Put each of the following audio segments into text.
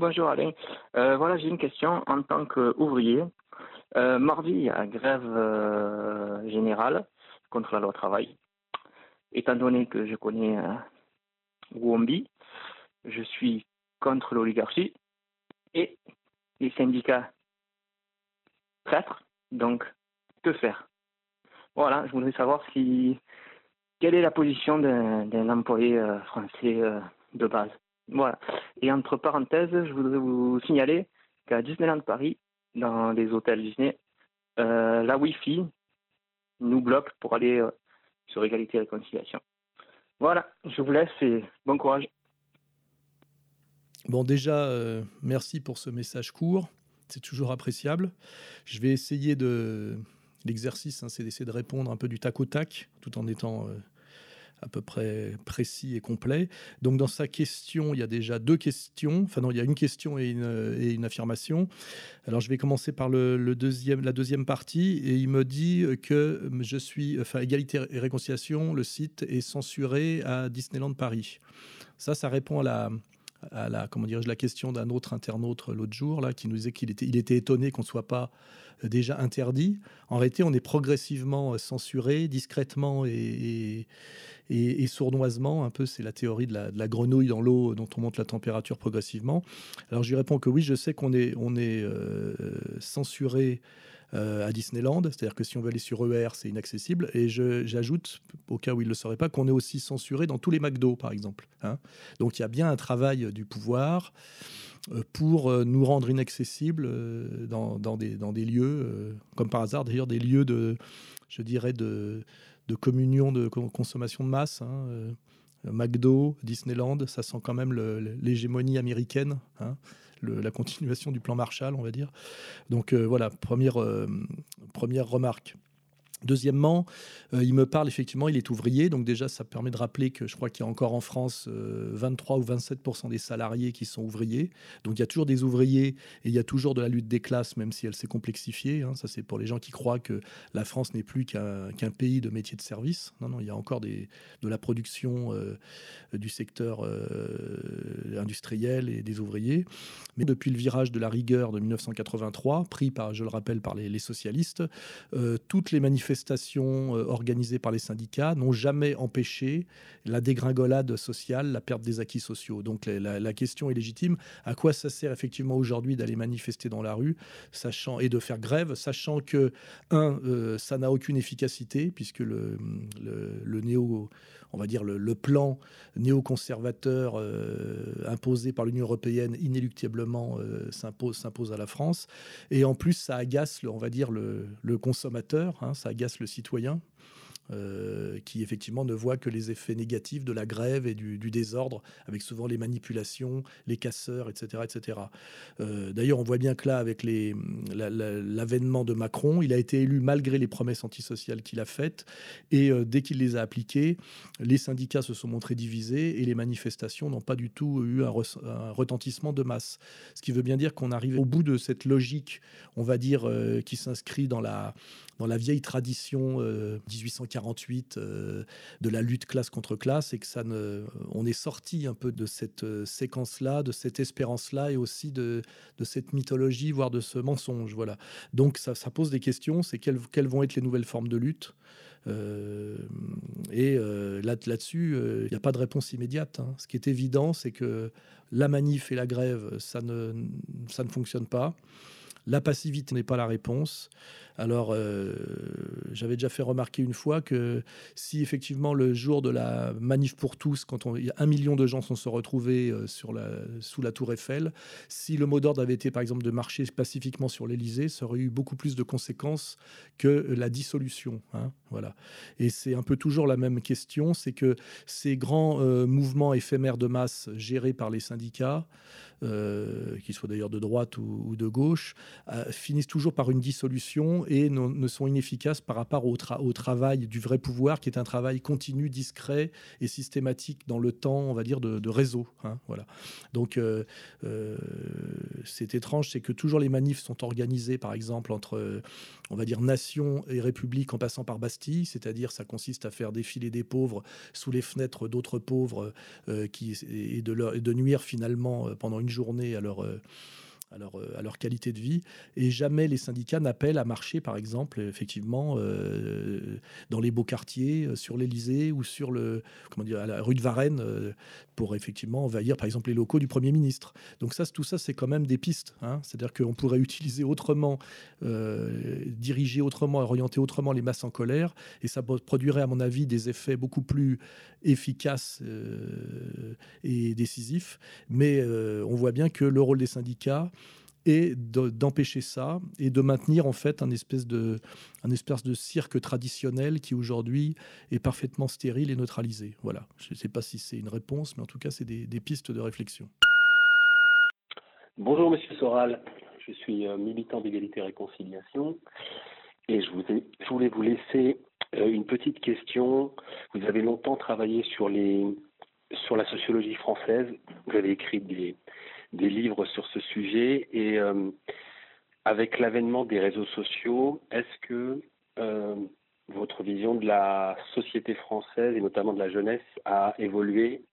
Bonjour Alain. Euh, voilà, j'ai une question en tant qu'ouvrier. Euh, mardi, il grève euh, générale contre la loi travail. Étant donné que je connais Wombi, je suis contre l'oligarchie et les syndicats traîtres. Donc, que faire? Voilà, je voudrais savoir si quelle est la position d'un employé français de base? Voilà. Et entre parenthèses, je voudrais vous signaler qu'à Disneyland Paris, dans les hôtels Disney, euh, la Wi-Fi nous bloque pour aller euh, sur égalité et réconciliation. Voilà, je vous laisse et bon courage. Bon, déjà, euh, merci pour ce message court. C'est toujours appréciable. Je vais essayer de. L'exercice, hein, c'est d'essayer de répondre un peu du tac au tac, tout en étant à peu près précis et complet. Donc, dans sa question, il y a déjà deux questions. Enfin, non, il y a une question et une, et une affirmation. Alors, je vais commencer par le, le deuxième, la deuxième partie. Et il me dit que je suis. Enfin, Égalité et Réconciliation, le site est censuré à Disneyland Paris. Ça, ça répond à la, à la, comment dirais-je, la question d'un autre internaute l'autre jour, là, qui nous disait qu'il était, il était étonné qu'on ne soit pas euh, déjà interdit. En réalité, on est progressivement euh, censuré, discrètement et, et, sournoisement. Un peu, c'est la théorie de la, de la grenouille dans l'eau dont on monte la température progressivement. Alors, je lui réponds que oui, je sais qu'on est, on est euh, censuré euh, à Disneyland, c'est-à-dire que si on veut aller sur ER, c'est inaccessible. Et j'ajoute, au cas où il ne le saurait pas, qu'on est aussi censuré dans tous les McDo, par exemple. hein. Donc il y a bien un travail du pouvoir euh, pour euh, nous rendre inaccessibles dans, des, lieux, comme par hasard d'ailleurs, des lieux de, je dirais, de, communion, de con- consommation de masse. hein, McDo, Disneyland, ça sent quand même l'hégémonie américaine, hein, la continuation du plan Marshall, on va dire. Donc euh, voilà, première, euh, première remarque. Deuxièmement, euh, il me parle effectivement, il est ouvrier, donc déjà ça permet de rappeler que je crois qu'il y a encore en France euh, 23 ou 27% des salariés qui sont ouvriers. Donc il y a toujours des ouvriers et il y a toujours de la lutte des classes, même si elle s'est complexifiée. hein. Ça c'est pour les gens qui croient que la France n'est plus qu'un pays de métiers de service. Non, non, il y a encore de la production euh, du secteur euh, industriel et des ouvriers. Mais depuis le virage de la rigueur de 1983, pris par, je le rappelle, par les, les socialistes, euh, toutes les manifestations euh, organisées par les syndicats n'ont jamais empêché la dégringolade sociale, la perte des acquis sociaux. Donc la, question est légitime. À quoi ça sert effectivement aujourd'hui d'aller manifester dans la rue sachant, et de faire grève, sachant que, un, euh, ça n'a aucune efficacité, puisque le, le néo, on va dire le, le plan néoconservateur euh, imposé par l'Union européenne inéluctablement euh, s'impose à la France. Et en plus, ça agace, le, on va dire, le, le consommateur, hein, ça agace le citoyen. Euh, qui effectivement ne voient que les effets négatifs de la grève et du, désordre, avec souvent les manipulations, les casseurs, etc. etc. Euh, d'ailleurs, on voit bien que là, avec mm, l'avènement de Macron, il a été élu malgré les promesses antisociales qu'il a faites, et euh, dès qu'il les a appliquées, les syndicats se sont montrés divisés et les manifestations n'ont pas du tout eu un, retentissement de masse. Ce qui veut bien dire qu'on arrive au bout de cette logique, on va dire, qui s'inscrit dans la, dans la vieille tradition 1840 48 euh, de la lutte classe contre classe et que ça ne, on est sorti un peu de cette euh, séquence-là, de cette espérance-là et aussi de, de, cette mythologie, voire de ce mensonge. Voilà. Donc ça, pose des questions, c'est quelles, quelles, vont être les nouvelles formes de lutte euh, et là, là-dessus, il n'y a pas de réponse immédiate. Hein. Ce qui est évident, c'est que la manif et la grève, ça ne, ça ne fonctionne pas. La passivité n'est pas la réponse. Alors, euh, j'avais déjà fait remarquer une fois que si effectivement le jour de la manif pour tous, quand un million de gens sont se retrouvés euh, sous la tour Eiffel, si le mot d'ordre avait été par exemple de marcher pacifiquement sur l'Elysée, ça aurait eu beaucoup plus de conséquences que la dissolution. hein, voilà. Et c'est un peu toujours la même question, c'est que ces grands euh, mouvements éphémères de masse gérés par les syndicats qu'ils soient d'ailleurs de droite ou, de gauche, finissent toujours par une dissolution et ne, sont inefficaces par rapport au, travail du vrai pouvoir, qui est un travail continu, discret et systématique dans le temps, on va dire, de, réseau. Hein, voilà. Donc, euh, c'est étrange, c'est que toujours les manifs sont organisés, par exemple, entre, on va dire, nation et république en passant par Bastille, c'est-à-dire ça consiste à faire défiler des pauvres sous les fenêtres d'autres pauvres qui, et, de et de nuire finalement pendant une journée à leur, euh, à leur, euh, à leur qualité de vie. Et jamais les syndicats n'appellent à marcher, par exemple, effectivement, euh, dans les beaux quartiers, euh, sur l'Elysée ou sur le, comment dire, à la rue de Varennes, pour effectivement envahir, par exemple, les locaux du Premier ministre. Donc ça, tout ça, c'est quand même des pistes. Hein. C'est-à-dire qu'on pourrait utiliser autrement, diriger autrement, orienter autrement les masses en colère, et ça produirait, à mon avis, des effets beaucoup plus efficaces et décisifs. Mais on voit bien que le rôle des syndicats, et d'empêcher ça et de maintenir en fait un espèce de, un espèce de cirque traditionnel qui aujourd'hui est parfaitement stérile et neutralisé. Voilà, je ne sais pas si c'est une réponse, mais en tout cas c'est des, pistes de réflexion. Bonjour Monsieur Soral, je suis euh, militant d'égalité et réconciliation et je, je voulais vous laisser euh, une petite question. Vous avez longtemps travaillé sur, les, sur la sociologie française, vous avez écrit des, des livres sur ce sujet. Et euh, avec l'avènement des réseaux sociaux, est-ce que euh, votre vision de la société française et notamment de la jeunesse a évolué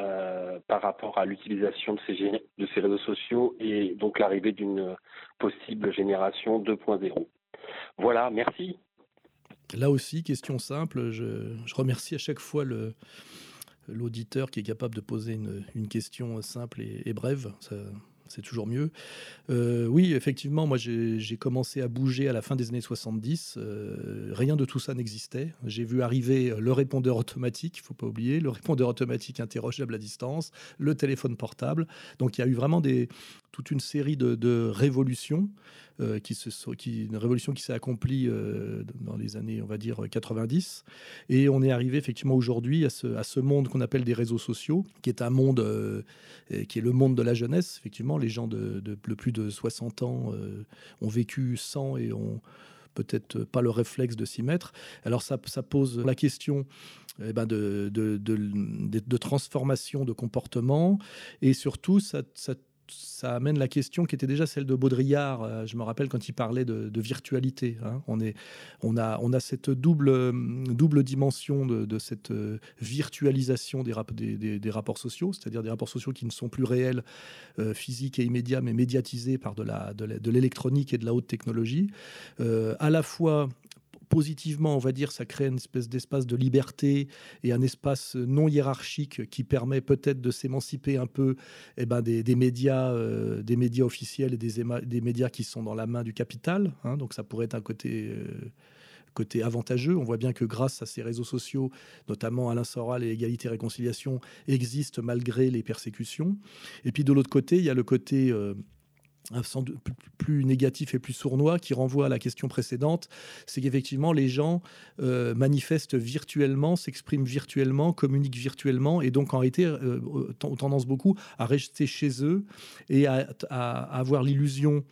euh, par rapport à l'utilisation de ces, réseaux sociaux et donc l'arrivée d'une possible génération 2.0 Voilà, merci. Là aussi, question simple. Je remercie à chaque fois le, l'auditeur qui est capable de poser une, question simple et, brève. C'est toujours mieux. Euh, oui, effectivement, moi j'ai commencé à bouger à la fin des années 70. Euh, rien de tout ça n'existait. J'ai vu arriver le répondeur automatique, il faut pas oublier, le répondeur automatique interrogeable à distance, le téléphone portable. Donc il y a eu vraiment des, toute une série de, révolutions, euh, qui se, qui, une révolution qui s'est accomplie euh, dans les années, on va dire, 90. Et on est arrivé effectivement aujourd'hui à ce, à ce monde qu'on appelle des réseaux sociaux, qui est un monde, euh, qui est le monde de la jeunesse. Effectivement, les gens de, plus de 60 ans ont vécu sans et ont peut-être pas le réflexe de s'y mettre. Alors ça, pose la question eh ben de, de, transformation de comportement et surtout ça ça amène la question qui était déjà celle de Baudrillard. Euh, je me rappelle quand il parlait de, virtualité. Hein. On, a, cette double, double dimension de, cette euh, virtualisation des, rapports sociaux, c'est-à-dire des rapports sociaux qui ne sont plus réels, euh, physiques et immédiats, mais médiatisés par de l'électronique et de la haute technologie. à la fois positivement, on va dire, ça crée une espèce d'espace de liberté et un espace non hiérarchique qui permet peut-être de s'émanciper un peu eh ben, des, médias, euh, des médias officiels et des, médias qui sont dans la main du capital. Hein. donc ça pourrait être un côté, euh, côté avantageux. On voit bien que grâce à ces réseaux sociaux, notamment Alain Soral et Égalité Réconciliation, existent malgré les persécutions. Et puis de l'autre côté, il y a le côté... Euh, plus négatif et plus sournois qui renvoie à la question précédente, c'est qu'effectivement les gens euh, manifestent virtuellement, s'expriment virtuellement, communiquent virtuellement et donc en réalité euh, ont tendance beaucoup à rester chez eux et à, avoir l'illusion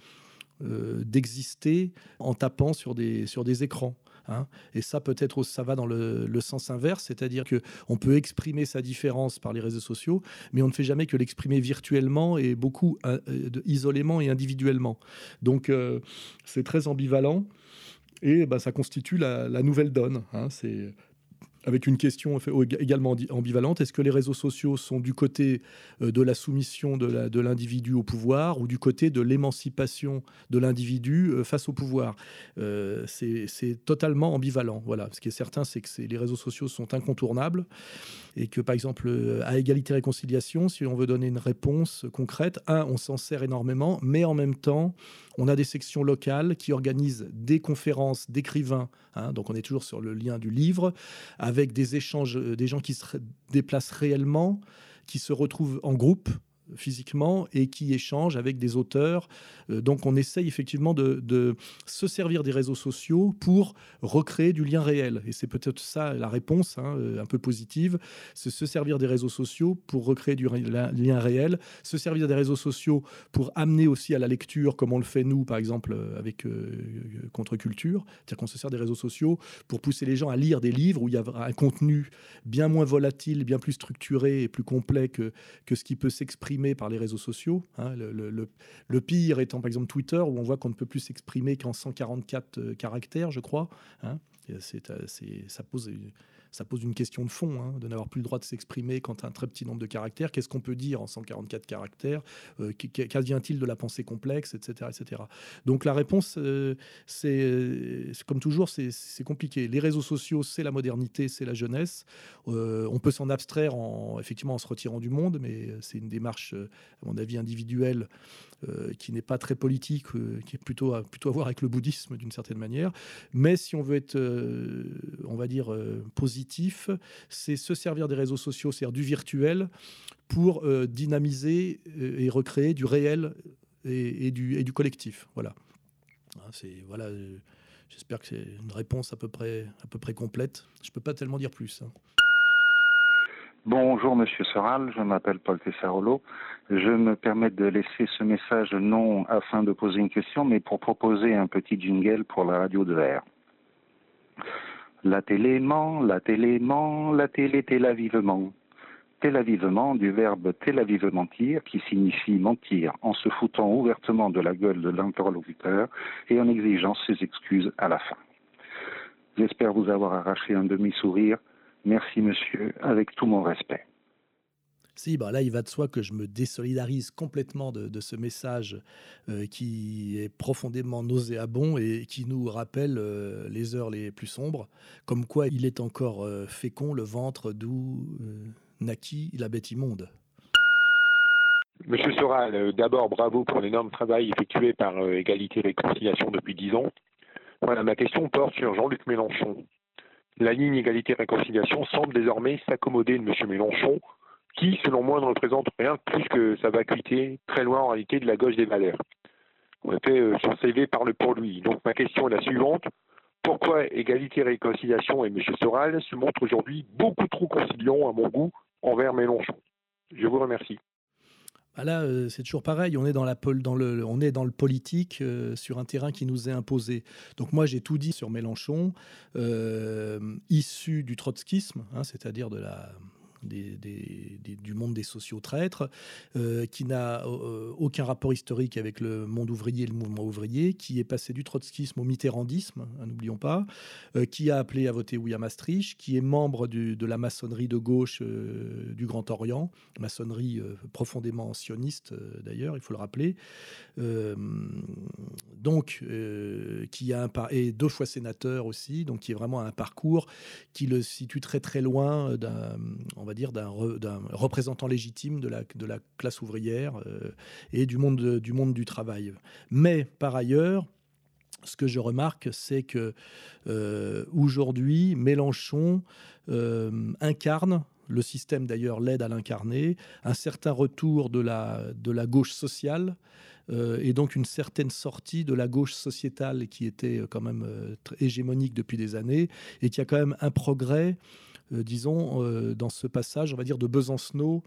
euh, d'exister en tapant sur des, sur des écrans. Hein. Et ça, peut-être, ça va dans le, sens inverse, c'est-à-dire que on peut exprimer sa différence par les réseaux sociaux, mais on ne fait jamais que l'exprimer virtuellement et beaucoup euh, isolément et individuellement. Donc, euh, c'est très ambivalent. Et bah, ça constitue la, nouvelle donne. Hein. C'est avec une question également ambivalente. Est-ce que les réseaux sociaux sont du côté euh, de la soumission de l'individu au pouvoir ou du côté de l'émancipation de l'individu euh, face au pouvoir? Euh, C'est totalement ambivalent. Voilà. Ce qui est certain, c'est que les réseaux sociaux sont incontournables et que, par exemple, à égalité réconciliation, si on veut donner une réponse concrète, un, on s'en sert énormément, mais en même temps, on a des sections locales qui organisent des conférences d'écrivains, hein, donc on est toujours sur le lien du livre, avec des échanges, euh, des gens qui se déplacent réellement, qui se retrouvent en groupe physiquement et qui échangent avec des auteurs. Euh, donc on essaye effectivement de, se servir des réseaux sociaux pour recréer du lien réel. Et c'est peut-être ça la réponse, hein, euh, un peu positive, se servir des réseaux sociaux pour recréer du lien réel, se servir des réseaux sociaux pour amener aussi à la lecture, comme on le fait nous, par exemple, euh, avec Contre-Culture. C'est-à-dire qu'on se sert des réseaux sociaux pour pousser les gens à lire des livres où il y a un contenu bien moins volatile, bien plus structuré et plus complet que, que ce qui peut s'exprimer par les réseaux sociaux. Hein. le, pire étant par exemple Twitter, où on voit qu'on ne peut plus s'exprimer qu'en 144 euh, caractères, je crois. Hein. C'est, ça pose ça pose une question de fond, hein, de n'avoir plus le droit de s'exprimer quand un très petit nombre de caractères. Qu'est-ce qu'on peut dire en 144 caractères? Euh, Qu'advient-il de la pensée complexe, etc. etc. Donc la réponse, euh, c'est comme toujours, c'est compliqué. Les réseaux sociaux, c'est la modernité, c'est la jeunesse. Euh, on peut s'en abstraire en, effectivement en se retirant du monde, mais c'est une démarche, à mon avis, individuelle qui n'est pas très politique, qui est plutôt plutôt à voir avec le bouddhisme d'une certaine manière. Mais si on veut être, on va dire, positif, c'est se servir des réseaux sociaux, c'est-à-dire du virtuel, pour euh, dynamiser euh, et recréer du réel et, du, collectif. Voilà. Hein, c'est voilà. Euh, j'espère que c'est une réponse à peu près complète. Je peux pas tellement dire plus. Hein. Bonjour Monsieur Soral, je m'appelle Paul Tessarolo. Je me permets de laisser ce message non afin de poser une question, mais pour proposer un petit jingle pour la radio de verre. La télé ment, la télé ment, la télé télavivement. Télavivement du verbe télavivement-mentir qui signifie mentir en se foutant ouvertement de la gueule de l'interlocuteur et en exigeant ses excuses à la fin. J'espère vous avoir arraché un demi-sourire. Merci monsieur, avec tout mon respect. Si, bah là, il va de soi que je me désolidarise complètement de, ce message euh, qui est profondément nauséabond et qui nous rappelle euh, les heures les plus sombres, comme quoi il est encore euh, fécond le ventre d'où naquit la bête immonde. Monsieur Soral, d'abord bravo pour l'énorme travail effectué par Égalité Réconciliation depuis dix ans. Voilà, ma question porte sur Jean-Luc Mélenchon. La ligne Égalité Réconciliation semble désormais s'accommoder de Monsieur Mélenchon qui, selon moi, ne représente rien plus que sa vacuité, très loin en réalité de la gauche des valeurs. En effet, euh, son CV parle pour lui. Donc ma question est la suivante. Pourquoi Égalité Réconciliation et M. Soral se montrent aujourd'hui beaucoup trop conciliants, à mon goût, envers Mélenchon? Je vous remercie. Bah là, euh, c'est toujours pareil. On est dans, la, dans, le, on est dans le politique euh, sur un terrain qui nous est imposé. Donc moi, j'ai tout dit sur Mélenchon, issu du trotskisme, hein, c'est-à-dire de la, du monde des sociaux traîtres, euh, qui n'a euh, aucun rapport historique avec le monde ouvrier et le mouvement ouvrier, qui est passé du trotskisme au mitterrandisme, hein, n'oublions pas, euh, qui a appelé à voter oui à Maastricht, qui est membre de la maçonnerie de gauche du Grand Orient, maçonnerie profondément sioniste d'ailleurs, il faut le rappeler. donc, qui a un et deux fois sénateur aussi, donc qui est vraiment un parcours qui le situe très très loin d'un, on va dire, d'un représentant légitime de la, classe ouvrière euh, et du monde, du monde du travail. Mais par ailleurs, ce que je remarque, c'est que euh, aujourd'hui, Mélenchon euh, incarne le système d'ailleurs l'aide à l'incarner, un certain retour de la, gauche sociale et donc une certaine sortie de la gauche sociétale qui était quand même hégémonique depuis des années et qui a quand même un progrès disons, euh, dans ce passage, on va dire, de Besancenot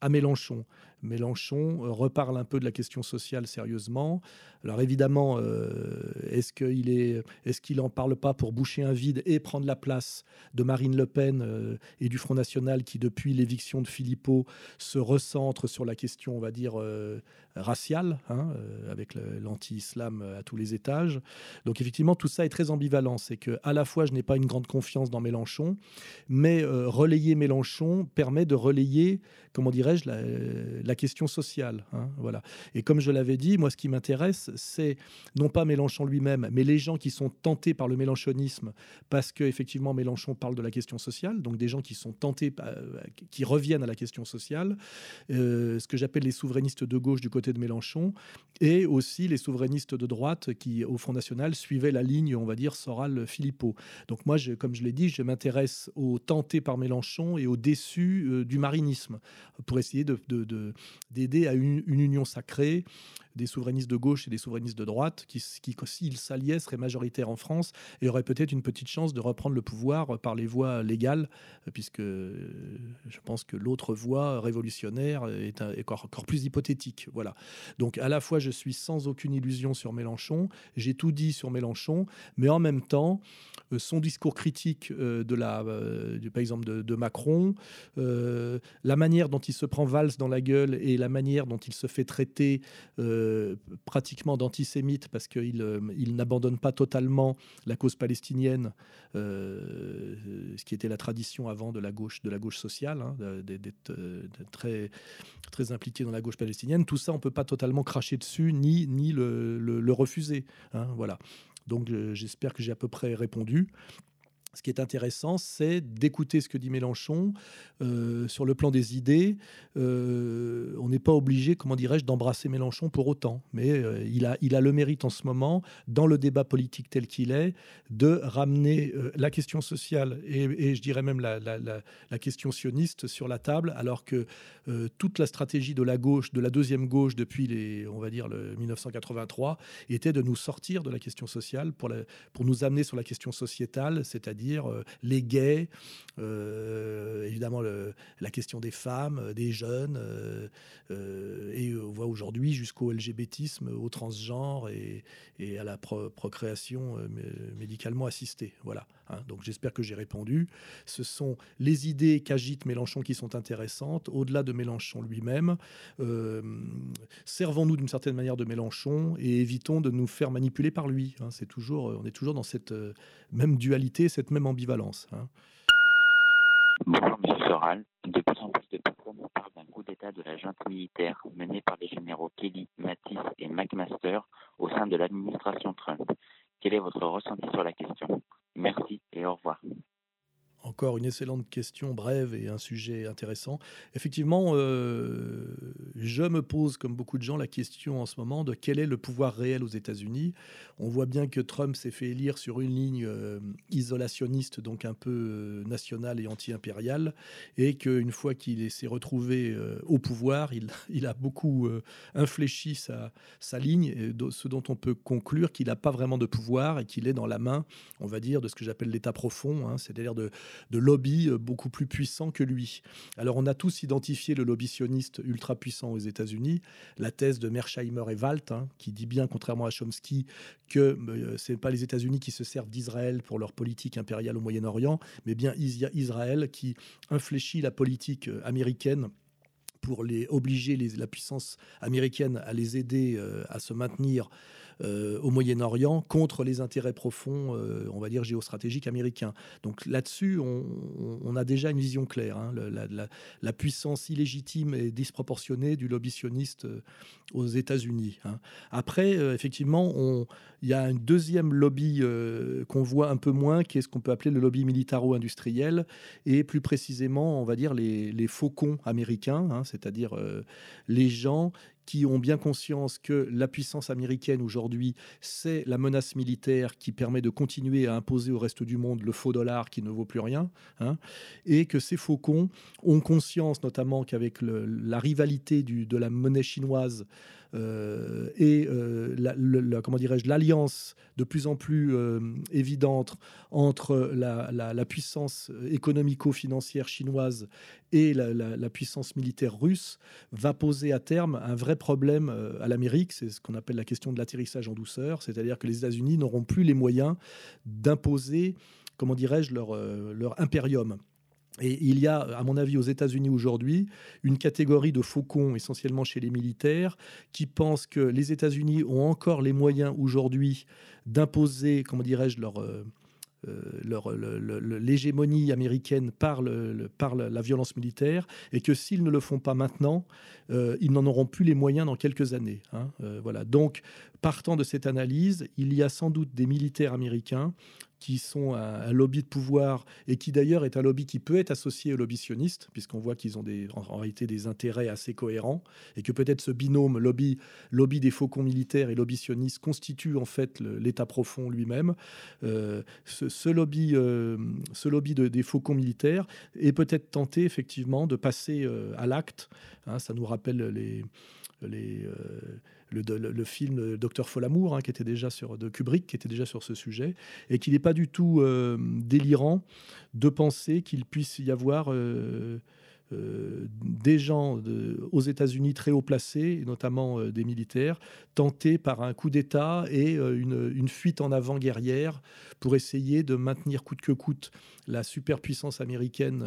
à Mélenchon. Mélenchon euh, reparle un peu de la question sociale sérieusement. Alors évidemment, est-ce qu'il est, est, qu'il en parle pas pour boucher un vide et prendre la place de Marine Le Pen et du Front National qui, depuis l'éviction de Philippot, se recentre sur la question, on va dire, raciale, hein, euh, avec l'anti-islam à tous les étages. Donc effectivement, tout ça est très ambivalent. C'est que à la fois, je n'ai pas une grande confiance dans Mélenchon, mais euh, relayer Mélenchon permet de relayer, comment dirais-je, la, question sociale. Hein, voilà. Et comme je l'avais dit, moi, ce qui m'intéresse, c'est non pas Mélenchon lui-même, mais les gens qui sont tentés par le mélenchonisme, parce que effectivement, Mélenchon parle de la question sociale, donc des gens qui sont tentés, euh, qui reviennent à la question sociale, ce que j'appelle les souverainistes de gauche du côté de Mélenchon, et aussi les souverainistes de droite qui, au Front National, suivaient la ligne, on va dire, Soral-Philippot. Donc moi, comme je l'ai dit, je m'intéresse aux tentés par Mélenchon et aux déçus euh, du marinisme, pour essayer de, d'aider à une, union sacrée des souverainistes de gauche et des souverainistes de droite qui, qui s'ils s'alliaient, seraient majoritaires en France et auraient peut-être une petite chance de reprendre le pouvoir par les voies légales, puisque je pense que l'autre voie révolutionnaire est, encore, plus hypothétique. Voilà. Donc à la fois, je suis sans aucune illusion sur Mélenchon, j'ai tout dit sur Mélenchon, mais en même temps, euh, son discours critique euh, de la, euh, du, par exemple de, Macron, la manière dont il se prend Valls dans la gueule et la manière dont il se fait traiter pratiquement d'antisémite parce qu'il il n'abandonne pas totalement la cause palestinienne, ce qui était la tradition avant de la gauche, de la gauche sociale, hein, d'être très, très impliqué dans la gauche palestinienne. Tout ça, on peut pas totalement cracher dessus ni, ni le, le, refuser. Hein, voilà. Donc j'espère que j'ai à peu près répondu. Ce qui est intéressant, c'est d'écouter ce que dit Mélenchon euh, sur le plan des idées. Euh, on n'est pas obligé, comment dirais-je, d'embrasser Mélenchon pour autant, mais euh, il, a, il a le mérite en ce moment, dans le débat politique tel qu'il est, de ramener la question sociale et, je dirais même la, la, question sioniste sur la table, alors que toute la stratégie de la gauche, de la deuxième gauche depuis les, on va dire, le 1983, était de nous sortir de la question sociale pour, pour nous amener sur la question sociétale, c'est-à-dire euh, les gays, euh, évidemment la question des femmes, euh, des jeunes, et on voit aujourd'hui jusqu'au LGBTisme, au transgenre et, à la procréation médicalement assistée. Voilà. Hein. donc j'espère que j'ai répondu. Ce sont les idées qu'agite Mélenchon qui sont intéressantes, au-delà de Mélenchon lui-même. servons-nous d'une certaine manière de Mélenchon et évitons de nous faire manipuler par lui. Hein. c'est toujours, on est toujours dans cette même dualité, cette même ambivalence. Hein. Bonjour Monsieur Soral. De plus en plus de personnes parlent d'un coup d'État de la junte militaire menée par les généraux Kelly, Mattis et McMaster au sein de l'administration Trump. Quel est votre ressenti sur la question? Merci et au revoir. Encore une excellente question, brève et un sujet intéressant. Effectivement, euh, je me pose, comme beaucoup de gens, la question en ce moment de quel est le pouvoir réel aux États-Unis. On voit bien que Trump s'est fait élire sur une ligne euh, isolationniste, donc un peu euh, nationale et anti-impériale, et qu'une fois qu'il s'est retrouvé au pouvoir, il, a beaucoup infléchi sa, ligne, et ce dont on peut conclure qu'il n'a pas vraiment de pouvoir et qu'il est dans la main, on va dire, de ce que j'appelle l'État profond, hein, c'est-à-dire de de lobby euh, beaucoup plus puissant que lui. Alors on a tous identifié le lobby sioniste ultra puissant aux États-Unis, la thèse de Mersheimer et Walt, hein, qui dit bien, contrairement à Chomsky, que euh, ce n'est pas les États-Unis qui se servent d'Israël pour leur politique impériale au Moyen-Orient, mais bien Israël qui infléchit la politique euh, américaine pour les obliger la puissance américaine à les aider à se maintenir euh, au Moyen-Orient contre les intérêts profonds, euh, on va dire, géostratégiques américains. Donc là-dessus, on, a déjà une vision claire. Hein. la, puissance illégitime et disproportionnée du lobby sioniste euh, aux États-Unis. Hein. Après, effectivement, il y a un deuxième lobby qu'on voit un peu moins, qui est ce qu'on peut appeler le lobby militaro-industriel, et plus précisément, on va dire, les, faucons américains, hein, c'est-à-dire les gens qui ont bien conscience que la puissance américaine aujourd'hui, c'est la menace militaire qui permet de continuer à imposer au reste du monde le faux dollar qui ne vaut plus rien, hein, et que ces faucons ont conscience notamment qu'avec la rivalité de la monnaie chinoise euh, et euh, comment dirais-je l'alliance de plus en plus euh, évidente entre la, puissance économico-financière chinoise et la, puissance militaire russe va poser à terme un vrai problème à l'Amérique. C'est ce qu'on appelle la question de l'atterrissage en douceur, c'est-à-dire que les États-Unis n'auront plus les moyens d'imposer, comment dirais-je, leur impérium. Et il y a, à mon avis, aux États-Unis aujourd'hui, une catégorie de faucons, essentiellement chez les militaires, qui pensent que les États-Unis ont encore les moyens aujourd'hui d'imposer, comment dirais-je, leur, euh, euh, leur, l'hégémonie américaine par, le, par la violence militaire, et que s'ils ne le font pas maintenant, euh, ils n'en auront plus les moyens dans quelques années. Hein. voilà. Donc, partant de cette analyse, il y a sans doute des militaires américains qui sont un, lobby de pouvoir et qui d'ailleurs est un lobby qui peut être associé au lobby sioniste, puisqu'on voit qu'ils ont des, en, réalité des intérêts assez cohérents et que peut-être ce binôme lobby, lobby des faucons militaires et lobby sioniste constitue en fait l'État profond lui-même. Euh, ce, lobby, euh, ce lobby de, des faucons militaires est peut-être tenté effectivement de passer à l'acte. Hein, ça nous rappelle les, le, film Docteur Folamour, hein, qui était déjà sur de Kubrick, qui était déjà sur ce sujet, et qu'il n'est pas du tout euh, délirant de penser qu'il puisse y avoir euh, des gens aux États-Unis très haut placés, notamment euh, des militaires, tentés par un coup d'État et euh, une, fuite en avant guerrière pour essayer de maintenir coûte que coûte la superpuissance américaine,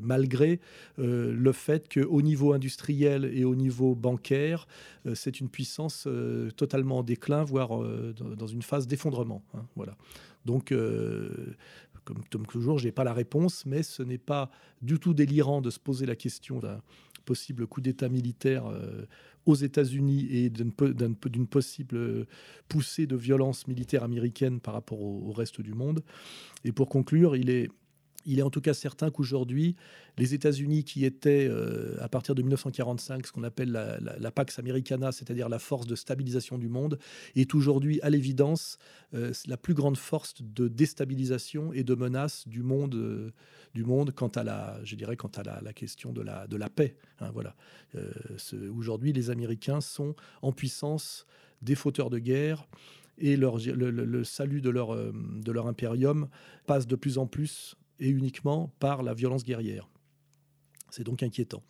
malgré le fait qu'au niveau industriel et au niveau bancaire, c'est une puissance totalement en déclin, voire dans une phase d'effondrement. Hein, voilà. Donc, comme, toujours, je n'ai pas la réponse, mais ce n'est pas du tout délirant de se poser la question d'un possible coup d'État militaire euh, aux États-Unis et d'une possible poussée de violence militaire américaine par rapport au, reste du monde. Et pour conclure, il est il est en tout cas certain qu'aujourd'hui, les États-Unis, qui étaient euh, à partir de 1945 ce qu'on appelle la, Pax Americana, c'est-à-dire la force de stabilisation du monde, est aujourd'hui, à l'évidence, euh, la plus grande force de déstabilisation et de menace du monde, euh, du monde quant à la, je dirais, quant à la, question de la, de la paix. Hein, voilà. aujourd'hui, les Américains sont en puissance des fauteurs de guerre et le, le, salut de leur, de leur impérium passe de plus en plus et uniquement par la violence guerrière. C'est donc inquiétant.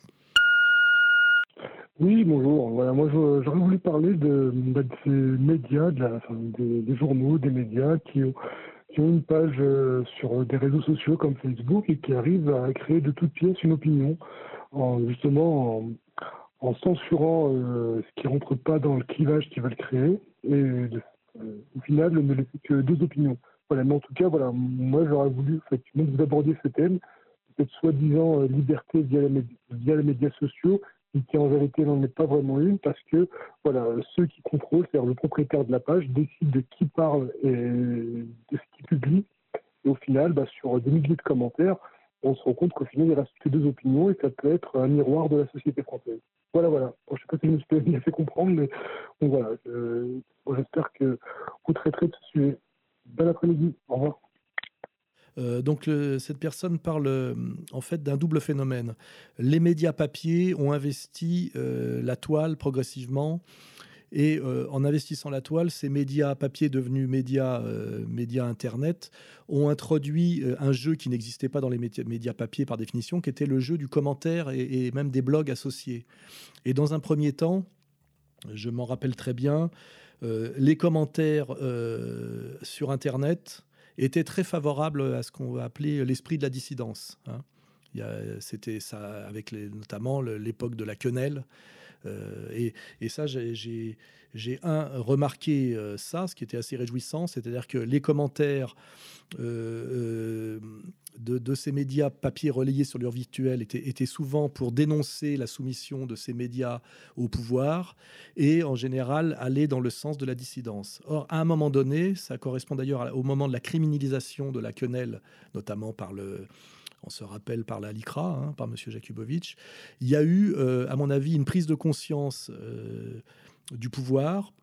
Oui, bonjour. Voilà, moi, j'aurais voulu parler de, bah, ces médias, des, journaux, des médias qui ont, qui ont une page euh, sur des réseaux sociaux comme Facebook et qui arrivent à créer de toutes pièces une opinion, en, justement en, censurant euh, ce qui rentre pas dans le clivage qu'ils veulent créer et euh, au final ne laisser que deux opinions. Mais en tout cas, moi j'aurais voulu effectivement vous abordiez ce thème, cette soi-disant euh, liberté via, les médias sociaux, qui en vérité n'en est pas vraiment une, parce que voilà, ceux qui contrôlent, c'est-à-dire le propriétaire de la page, décide de qui parle et de ce qu'il publie. Et au final, bah, sur des milliers de commentaires, on se rend compte qu'au final, il reste que deux opinions et ça peut être un miroir de la société française. Voilà, voilà. je ne sais pas si je me suis bien fait comprendre, mais voilà. J'espère que vous traiterez de ce sujet. Bon après-midi. Au revoir. Euh, donc cette personne parle euh, en fait d'un double phénomène. Les médias papier ont investi euh, la toile progressivement et en investissant la toile, ces médias papier devenus médias, médias Internet ont introduit un jeu qui n'existait pas dans les médias, médias, papier par définition, qui était le jeu du commentaire et, même des blogs associés. Et dans un premier temps, je m'en rappelle très bien, les commentaires euh, sur Internet étaient très favorables à ce qu'on va appeler l'esprit de la dissidence. Hein. C'était ça avec notamment l'époque de la quenelle. Euh, et, ça, j'ai un remarqué ça, ce qui était assez réjouissant, c'est-à-dire que les commentaires de, ces médias papier relayés sur leur virtuel étaient, souvent pour dénoncer la soumission de ces médias au pouvoir et en général aller dans le sens de la dissidence. Or, à un moment donné, ça correspond d'ailleurs au moment de la criminalisation de la quenelle, notamment par le, on se rappelle par la LICRA, hein, par M. Jakubowicz, il y a eu, euh, à mon avis, une prise de conscience euh, du pouvoir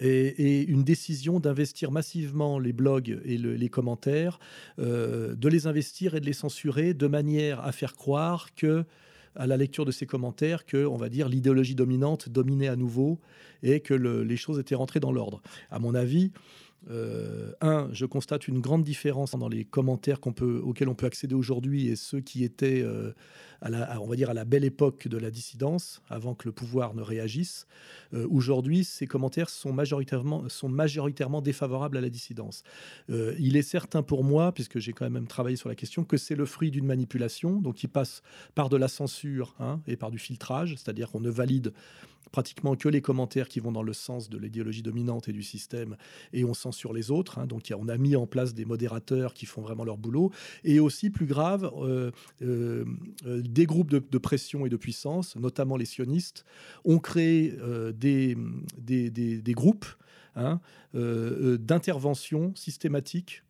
et, une décision d'investir massivement les blogs et les commentaires, euh, de les investir et de les censurer de manière à faire croire que à la lecture de ces commentaires que, on va dire, l'idéologie dominante dominait à nouveau et que les choses étaient rentrées dans l'ordre. À mon avis, euh, un, je constate une grande différence dans les commentaires auxquels on peut accéder aujourd'hui et ceux qui étaient, euh, à la, on va dire, à la belle époque de la dissidence, avant que le pouvoir ne réagisse. Euh, aujourd'hui, ces commentaires sont majoritairement, défavorables à la dissidence. il est certain pour moi, puisque j'ai quand même travaillé sur la question, que c'est le fruit d'une manipulation, donc qui passe par de la censure hein, et par du filtrage, c'est-à-dire qu'on ne valide pratiquement que les commentaires qui vont dans le sens de l'idéologie dominante et du système, et on censure les autres. Hein. donc on a mis en place des modérateurs qui font vraiment leur boulot. Et aussi, plus grave, euh, euh, euh, des groupes de, pression et de puissance, notamment les sionistes, ont créé des, des, des, groupes hein, d'intervention systématique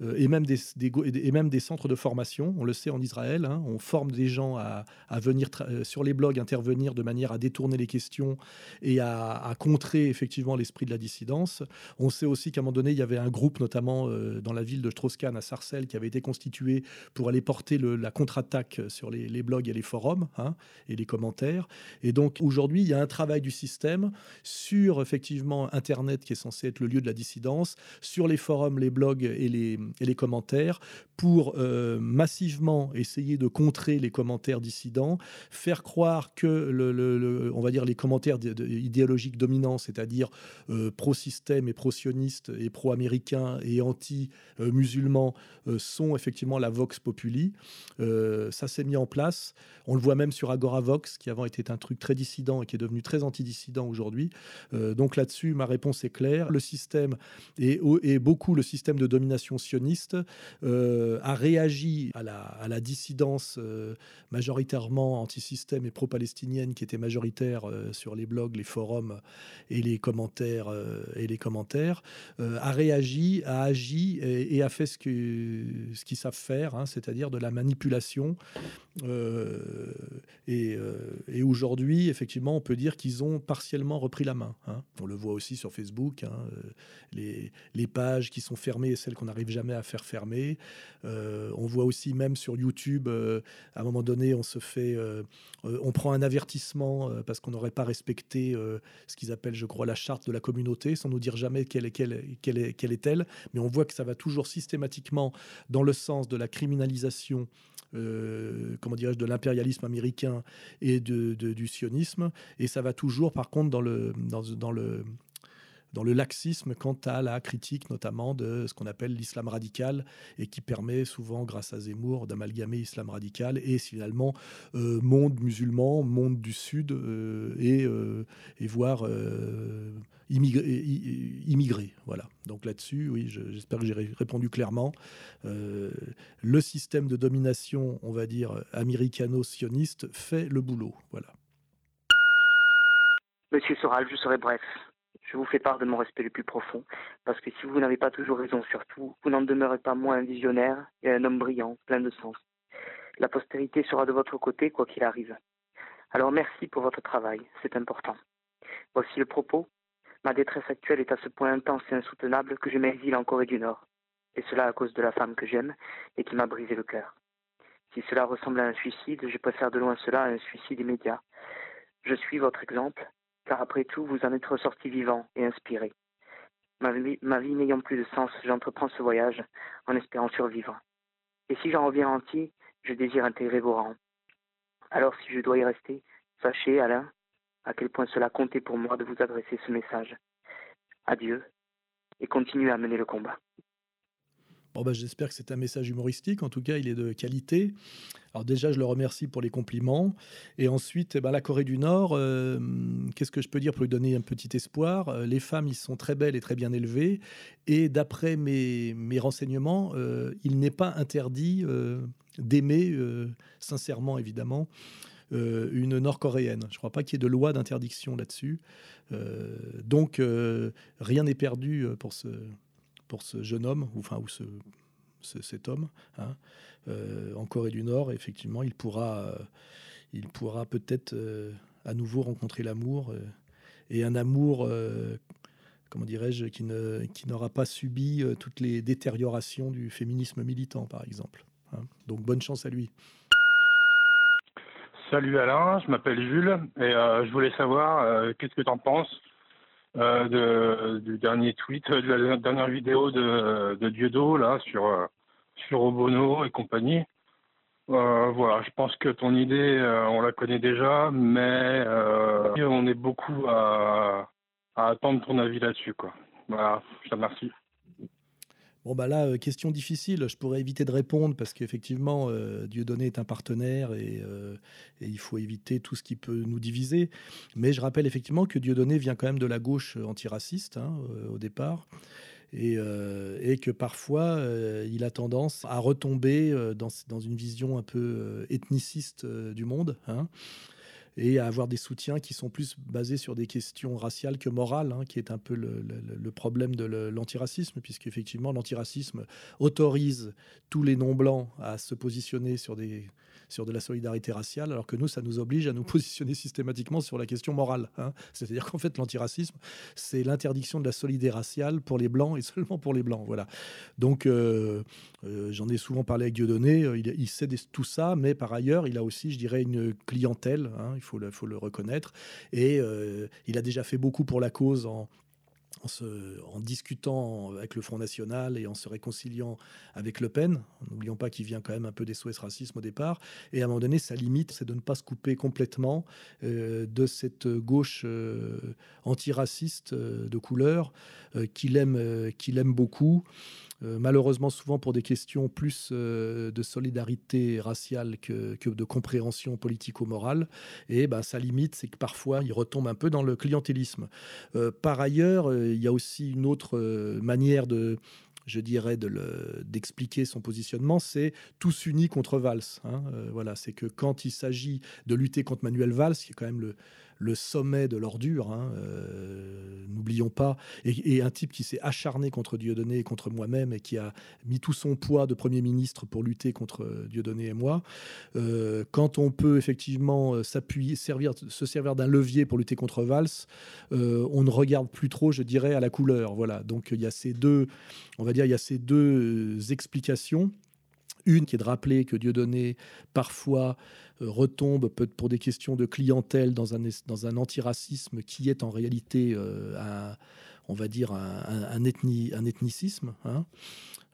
et, même des, et même des centres de formation. On le sait en Israël, hein, on forme des gens à, venir euh, sur les blogs intervenir de manière à détourner les questions et à, contrer effectivement l'esprit de la dissidence. On sait aussi qu'à un moment donné, il y avait un groupe, notamment euh, dans la ville de Strauss-Kahn à Sarcelles, qui avait été constitué pour aller porter la contre-attaque sur les, blogs et les forums hein, et les commentaires. Et donc aujourd'hui, il y a un travail du système sur effectivement Internet qui est censé être le lieu de la dissidence, sur les forums, les blogs et les, et les commentaires pour euh, massivement essayer de contrer les commentaires dissidents, faire croire que le, on va dire les commentaires idéologiques dominants, c'est-à-dire euh, pro-système et pro-sioniste et pro-américain et anti-musulmans, euh, sont effectivement la vox populi. ça s'est mis en place. On le voit même sur Agoravox, qui avant était un truc très dissident et qui est devenu très anti-dissident aujourd'hui. donc là-dessus, ma réponse est claire. Le système et, et beaucoup le système de domination euh, a réagi à la, dissidence euh, majoritairement anti-système et pro-palestinienne qui était majoritaire euh, sur les blogs, les forums et les commentaires et les commentaires, a réagi, a agi et, a fait ce qu'ils ce qu'ils savent faire, hein, c'est-à-dire de la manipulation. et, aujourd'hui, effectivement, on peut dire qu'ils ont partiellement repris la main. Hein. On le voit aussi sur Facebook, hein, les, les pages qui sont fermées et celles qu'on n'arrive jamais à faire fermer. Euh, on voit aussi même sur YouTube, euh, à un moment donné, on se fait, euh, on prend un avertissement parce qu'on n'aurait pas respecté ce qu'ils appellent, je crois, la charte de la communauté, sans nous dire jamais quelle quelle, quelle est, quelle est-elle. Mais on voit que ça va toujours systématiquement dans le sens de la criminalisation. comment dirais-je, de l'impérialisme américain et du sionisme. Et ça va toujours, par contre, dans le, dans, dans le, dans le laxisme quant à la critique notamment de ce qu'on appelle l'islam radical et qui permet souvent, grâce à Zemmour, d'amalgamer islam radical et finalement euh, monde musulman, monde du Sud euh, et, euh, et voire immigré, Voilà. Donc là-dessus, oui, j'espère que j'ai répondu clairement. le système de domination, on va dire, américano-sioniste fait le boulot. Voilà. Monsieur Soral, je serai bref. Je vous fais part de mon respect le plus profond, parce que si vous n'avez pas toujours raison sur tout, vous n'en demeurez pas moins un visionnaire et un homme brillant, plein de sens. La postérité sera de votre côté, quoi qu'il arrive. Alors merci pour votre travail, c'est important. Voici le propos. Ma détresse actuelle est à ce point intense et insoutenable que je m'exile en Corée du Nord, et cela à cause de la femme que j'aime et qui m'a brisé le cœur. Si cela ressemble à un suicide, je préfère de loin cela à un suicide immédiat. Je suis votre exemple, car après tout, vous en êtes ressorti vivant et inspiré. Ma vie, n'ayant plus de sens, j'entreprends ce voyage en espérant survivre. Et si j'en reviens entier, je désire intégrer vos rangs. Alors si je dois y rester, sachez, Alain, à quel point cela comptait pour moi de vous adresser ce message. Adieu, et continuez à mener le combat. Bon, bah, j'espère que c'est un message humoristique. En tout cas, il est de qualité. Alors déjà, je le remercie pour les compliments. Et ensuite, eh ben, la Corée du Nord, euh, qu'est-ce que je peux dire pour lui donner un petit espoir? Euh, Les femmes, ils sont très belles et très bien élevées. Et d'après mes, mes, renseignements, euh, il n'est pas interdit d'aimer, sincèrement évidemment, une Nord-coréenne. Je ne crois pas qu'il y ait de loi d'interdiction là-dessus. donc, rien n'est perdu pour ce pour ce jeune homme, ou, enfin, ou ce, cet homme, hein, euh, en Corée du Nord, effectivement, il pourra, euh, il pourra peut-être euh, à nouveau rencontrer l'amour, et un amour, comment dirais-je, qui, ne, qui n'aura pas subi toutes les détériorations du féminisme militant, par exemple. Hein. Donc bonne chance à lui. Salut Alain, je m'appelle Jules, et je voulais savoir qu'est-ce que tu en penses euh, de, du dernier tweet, de la dernière vidéo de, de Dieudo là sur euh, sur Obono et compagnie. Euh, voilà, je pense que ton idée, euh, on la connaît déjà, mais on est beaucoup à, à attendre ton avis là-dessus, quoi. Voilà, je te remercie. Bon, bah là, euh, question difficile. Je pourrais éviter de répondre parce qu'effectivement, euh, Dieudonné est un partenaire euh, et, il faut éviter tout ce qui peut nous diviser. Mais je rappelle effectivement que Dieudonné vient quand même de la gauche antiraciste hein, au départ. Et, que parfois, il a tendance à retomber dans, une vision un peu ethniciste du monde. Hein. Et à avoir des soutiens qui sont plus basés sur des questions raciales que morales, hein, qui est un peu le, problème de l'antiracisme, puisqu'effectivement l'antiracisme autorise tous les non-blancs à se positionner sur des sur de la solidarité raciale, alors que nous, ça nous oblige à nous positionner systématiquement sur la question morale. Hein. C'est-à-dire qu'en fait, l'antiracisme, c'est l'interdiction de la solidarité raciale pour les blancs et seulement pour les blancs. Voilà. Donc, euh, euh, j'en ai souvent parlé avec Dieudonné. Euh, il, il sait tout ça, mais par ailleurs, il a aussi, je dirais, une clientèle. Hein, faut le, faut le reconnaître. Et il a déjà fait beaucoup pour la cause en, en, discutant avec le Front National et en se réconciliant avec Le Pen. N'oublions pas qu'il vient quand même un peu des SOS racisme au départ. Et à un moment donné, sa limite, c'est de ne pas se couper complètement euh, de cette gauche euh, antiraciste euh, de couleur qu'il aime, qu'il aime beaucoup. Euh, malheureusement souvent pour des questions plus euh, de solidarité raciale que, de compréhension politico-morale. Et ben, sa limite, c'est que parfois, il retombe un peu dans le clientélisme. Euh, par ailleurs, il y a aussi une autre manière de je dirais, d'expliquer son positionnement, c'est tous unis contre Valls. Hein. voilà, c'est que quand il s'agit de lutter contre Manuel Valls, qui est quand même le, le sommet de l'ordure, hein, euh, n'oublions pas, et, un type qui s'est acharné contre Dieudonné et contre moi-même et qui a mis tout son poids de Premier ministre pour lutter contre Dieudonné et moi. Euh, quand on peut effectivement s'appuyer, servir, se servir d'un levier pour lutter contre Valls, euh, on ne regarde plus trop, je dirais, à la couleur. Voilà. Donc il y a ces deux, on va dire, il y a ces deux explications. Une qui est de rappeler que Dieudonné, parfois, euh, retombe pour des questions de clientèle dans un, antiracisme qui est en réalité, euh, un, on va dire, un, un ethnicisme. Hein,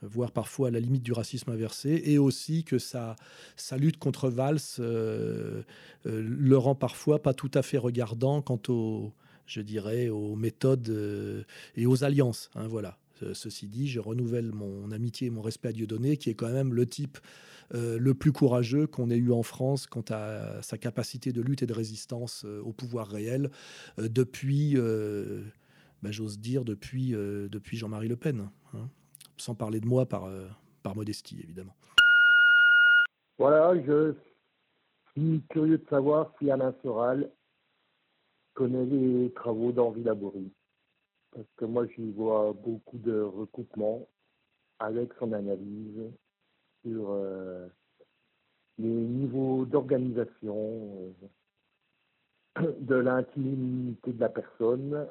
voire parfois à la limite du racisme inversé, et aussi que sa, sa lutte contre Valls euh, le rend parfois pas tout à fait regardant quant aux, je dirais, aux méthodes et aux alliances. Hein, voilà. Ceci dit, je renouvelle mon amitié et mon respect à Dieudonné, qui est quand même le type euh, le plus courageux qu'on ait eu en France quant à sa capacité de lutte et de résistance euh, au pouvoir réel euh, depuis, bah, j'ose dire, depuis, depuis Jean-Marie Le Pen. Hein. sans parler de moi par, par modestie, évidemment. Voilà, je suis curieux de savoir si Alain Soral connaît les travaux d'Henri Laborie. Parce que moi, j'y vois beaucoup de recoupements avec son analyse sur euh, les niveaux d'organisation euh, de l'intimité de la personne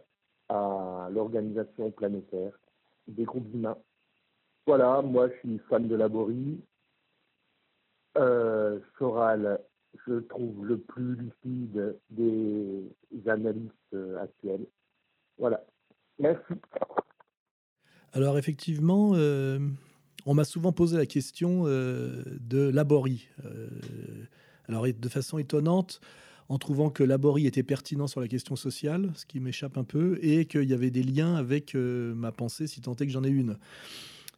à l'organisation planétaire des groupes humains. Voilà, moi je suis fan de Laborie. Euh, Soral, je trouve le plus lucide des analystes actuels. Voilà. Alors effectivement, euh, on m'a souvent posé la question euh, de Laborie. Euh, alors, de façon étonnante, en trouvant que Laborie était pertinent sur la question sociale, ce qui m'échappe un peu, et qu'il y avait des liens avec ma pensée, si tant est que j'en ai une.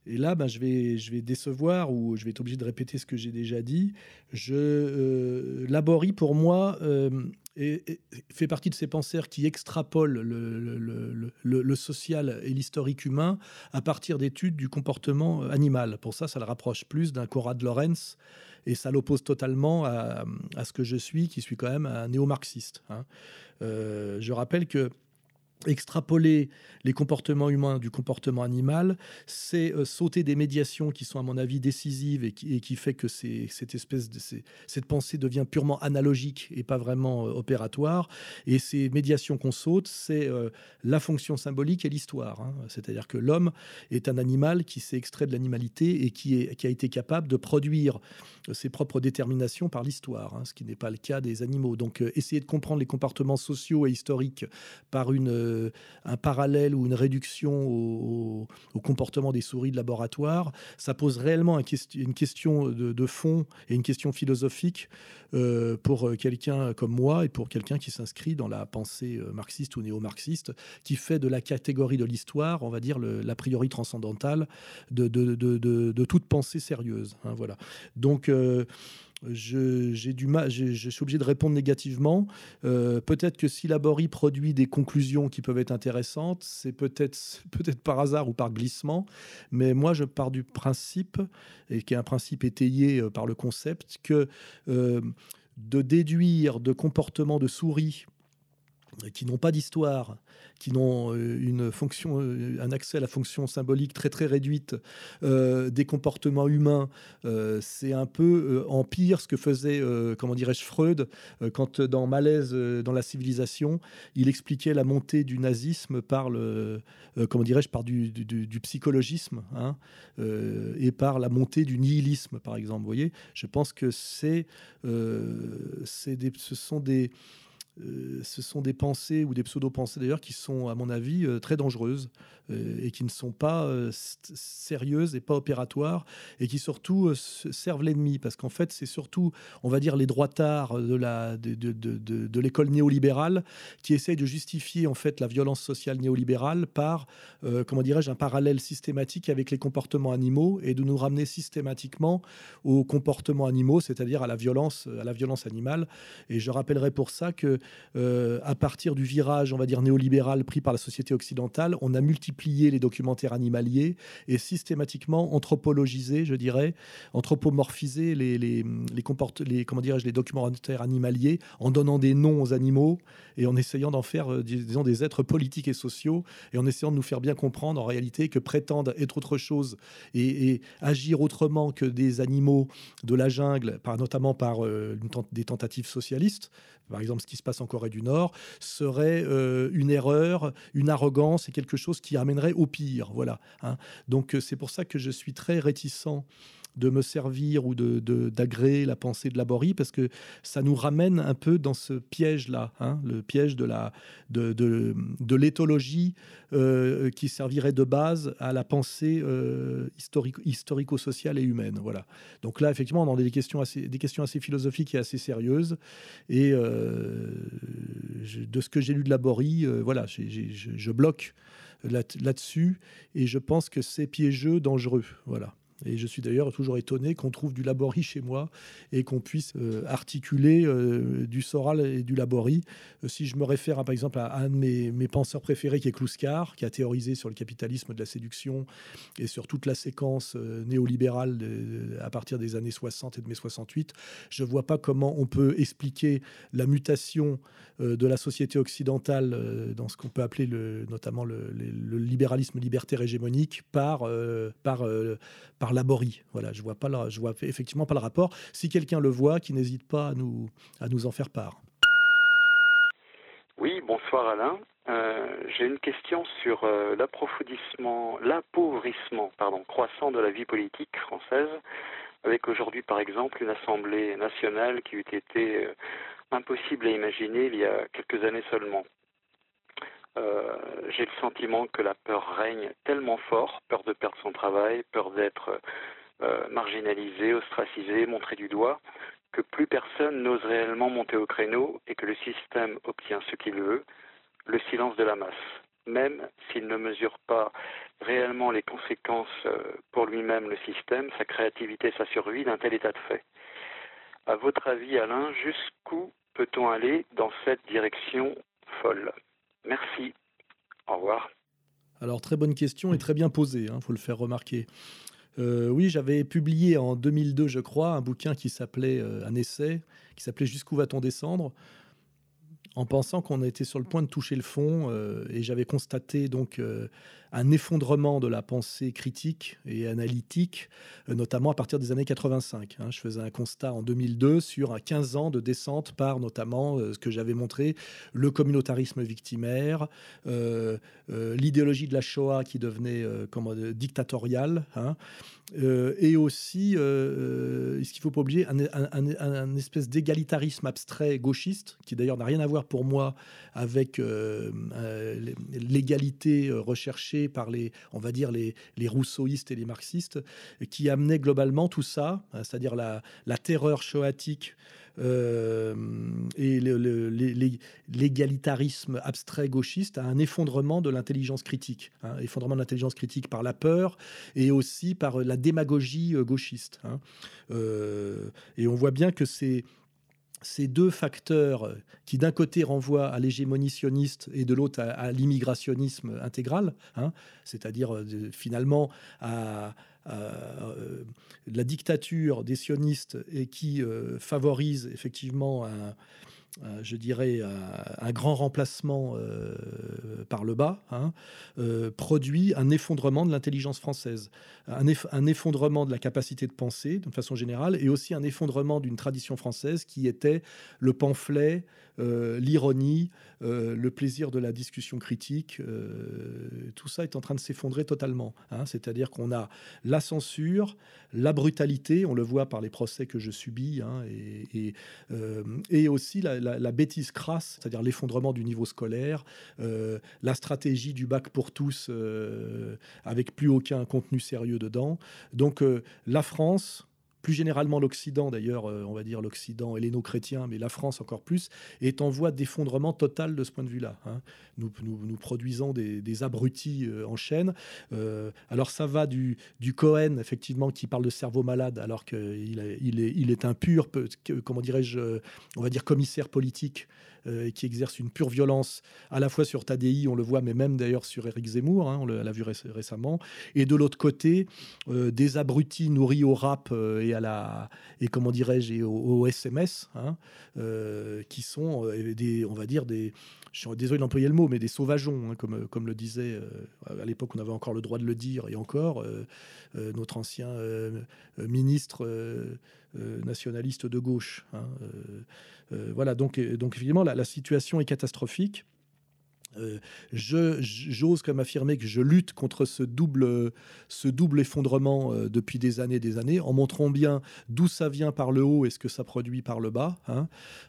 Et là, ben, je, vais, je vais décevoir ou je vais être obligé de répéter ce que j'ai déjà dit. Je, Laborie, pour moi, et, fait partie de ces penseurs qui extrapolent le, social et l'historique humain à partir d'études du comportement animal. Pour ça, ça le rapproche plus d'un Conrad Lorenz et ça l'oppose totalement à, à, ce que je suis, qui suis quand même un néo-marxiste. Hein. Euh, je rappelle que extrapoler les comportements humains du comportement animal, c'est euh, sauter des médiations qui sont à mon avis décisives et qui, et fait que cette espèce cette pensée devient purement analogique et pas vraiment euh, opératoire. Et ces médiations qu'on saute, c'est euh, la fonction symbolique et l'histoire. Hein. C'est-à-dire que l'homme est un animal qui s'est extrait de l'animalité et qui a été capable de produire ses propres déterminations par l'histoire, hein, ce qui n'est pas le cas des animaux. Donc essayer de comprendre les comportements sociaux et historiques par une euh, un parallèle ou une réduction au, comportement des souris de laboratoire, ça pose réellement une question de, fond et une question philosophique euh, pour quelqu'un comme moi et pour quelqu'un qui s'inscrit dans la pensée euh, marxiste ou néo-marxiste, qui fait de la catégorie de l'histoire, on va dire, l'a priori transcendantale de, toute pensée sérieuse. Hein, voilà. Donc, j'ai du mal, je suis obligé de répondre négativement. Euh, peut-être que si Laborie produit des conclusions qui peuvent être intéressantes, c'est peut-être peut-être par hasard ou par glissement, mais moi je pars du principe et qui est un principe étayé euh, par le concept que euh, de déduire de comportements de souris qui n'ont pas d'histoire, qui n'ont euh, une fonction, euh, un accès à la fonction symbolique très très réduite euh, des comportements humains, c'est un peu empire ce que faisait, comment dirais-je, Freud quand dans Malaise dans la civilisation, il expliquait la montée du nazisme par le, comment dirais-je, par du, du, psychologisme hein, et par la montée du nihilisme, par exemple. Vous voyez, je pense que c'est, c'est ce sont des euh, ce sont des pensées ou des pseudo-pensées d'ailleurs qui sont, à mon avis, euh, très dangereuses euh, et qui ne sont pas sérieuses et pas opératoires et qui surtout servent l'ennemi parce qu'en fait, c'est surtout, on va dire, les droitards de la de, de, de, l'école néolibérale qui essayent de justifier en fait la violence sociale néolibérale par, comment dirais-je, un parallèle systématique avec les comportements animaux et de nous ramener systématiquement aux comportements animaux, c'est-à-dire à la violence, à la violence animale. Et je rappellerai pour ça que euh, à partir du virage, on va dire néolibéral pris par la société occidentale, on a multiplié les documentaires animaliers et systématiquement anthropologisé, je dirais, anthropomorphisé les, les, les, comment les documentaires animaliers en donnant des noms aux animaux et en essayant d'en faire, euh, disons, des êtres politiques et sociaux et en essayant de nous faire bien comprendre en réalité que prétendent être autre chose et, agir autrement que des animaux de la jungle, par, notamment par euh, des tentatives socialistes, par exemple ce qui se passe en Corée du Nord, serait euh, une erreur, une arrogance et quelque chose qui amènerait au pire. Voilà. Hein. Donc euh, c'est pour ça que je suis très réticent de me servir ou de, d'agréer la pensée de Laborie parce que ça nous ramène un peu dans ce piège-là, hein, le piège de, de, de, l'éthologie euh, qui servirait de base à la pensée euh, historico-sociale et humaine. Voilà. Donc là, effectivement, on a des questions assez, des questions assez philosophiques et assez sérieuses. Et euh, de ce que j'ai lu de Laborie, voilà, je bloque là-dessus et je pense que c'est piégeux, dangereux. Voilà. Et je suis d'ailleurs toujours étonné qu'on trouve du labori chez moi et qu'on puisse euh, articuler euh, du Soral et du labori. Euh, si je me réfère par exemple à, un de mes, penseurs préférés qui est Kluskar, qui a théorisé sur le capitalisme de la séduction et sur toute la séquence néolibérale à partir des années 60 et de mai 68, je ne vois pas comment on peut expliquer la mutation de la société occidentale dans ce qu'on peut appeler le, notamment le, le, libéralisme libertaire hégémonique par, par, par Laborie. Voilà, je vois pas, je vois effectivement pas le rapport. Si quelqu'un le voit, qui n'hésite pas à nous, à nous en faire part. Oui, bonsoir Alain. Euh, j'ai une question sur euh, l'appauvrissement pardon, croissant de la vie politique française, avec aujourd'hui par exemple une Assemblée nationale qui eût été euh, impossible à imaginer il y a quelques années seulement. Euh, j'ai le sentiment que la peur règne tellement fort, peur de perdre son travail, peur d'être euh, marginalisé, ostracisé, montré du doigt, que plus personne n'ose réellement monter au créneau et que le système obtient ce qu'il veut, le silence de la masse, même s'il ne mesure pas réellement les conséquences euh, pour lui-même, le système, sa créativité, sa survie d'un tel état de fait. À votre avis, Alain, jusqu'où peut-on aller dans cette direction folle? Merci. Au revoir. Alors, très bonne question et très bien posée, il hein, faut le faire remarquer. Euh, oui, j'avais publié en 2002, je crois, un bouquin qui s'appelait, euh, un essai, qui s'appelait Jusqu'où va-t-on descendre? En pensant qu'on était sur le point de toucher le fond, euh, et j'avais constaté donc un effondrement de la pensée critique et analytique, euh, notamment à partir des années 85. Hein. Je faisais un constat en 2002 sur un 15 ans de descente par notamment euh, ce que j'avais montré, le communautarisme victimaire, euh, l'idéologie de la Shoah qui devenait comment, dictatoriale, hein. et aussi, ce qu'il faut pas oublier, un, un espèce d'égalitarisme abstrait gauchiste, qui d'ailleurs n'a rien à voir pour moi avec l'égalité recherchée par les, on va dire, les, les rousseauistes et les marxistes, qui amenaient globalement tout ça, hein, c'est-à-dire la, la terreur choatique euh, et l'égalitarisme abstrait gauchiste à un effondrement de l'intelligence critique, hein, effondrement de l'intelligence critique par la peur et aussi par la démagogie euh, gauchiste. Hein. Euh, et on voit bien que c'est ces deux facteurs qui d'un côté renvoient à l'hégémonie sioniste et de l'autre à, l'immigrationnisme intégral, hein, c'est-à-dire finalement à, la dictature des sionistes et qui favorise effectivement un, euh, je dirais, euh, un grand remplacement euh, par le bas, hein, produit un effondrement de l'intelligence française, un, un, effondrement de la capacité de penser, de façon générale, et aussi un effondrement d'une tradition française qui était le pamphlet, l'ironie, le plaisir de la discussion critique. tout ça est en train de s'effondrer totalement. Hein. C'est-à-dire qu'on a la censure, la brutalité, on le voit par les procès que je subis, hein, et, aussi la, la, bêtise crasse, c'est-à-dire l'effondrement du niveau scolaire, euh, la stratégie du bac pour tous euh, avec plus aucun contenu sérieux dedans. Donc euh, la France, plus généralement l'Occident d'ailleurs, on va dire l'Occident helléno-chrétien, mais la France encore plus, est en voie d'effondrement total de ce point de vue-là. Hein. Nous, produisons des, abrutis en chaîne. alors ça va du, Cohen, effectivement, qui parle de cerveau malade, alors qu'il il est, il comment dirais-je, on va dire commissaire politique euh, qui exerce une pure violence à la fois sur Tadi, on le voit, mais même d'ailleurs sur Éric Zemmour, hein, on l'a vu récemment, et de l'autre côté, euh, des abrutis nourris au rap euh, et à la et comment dirais-je au, SMS, hein, qui sont des, on va dire des je suis désolé d'employer le mot, mais des sauvageons, hein, comme, comme le disait à l'époque, on avait encore le droit de le dire, et encore, notre ancien ministre nationaliste de gauche. Hein, euh, voilà, donc, euh, donc évidemment, la, situation est catastrophique. Euh, j'ose comme affirmer que je lutte contre ce double, ce double effondrement euh, depuis des années des années, en montrant bien d'où ça vient par le haut et ce que ça produit par le bas. Hein.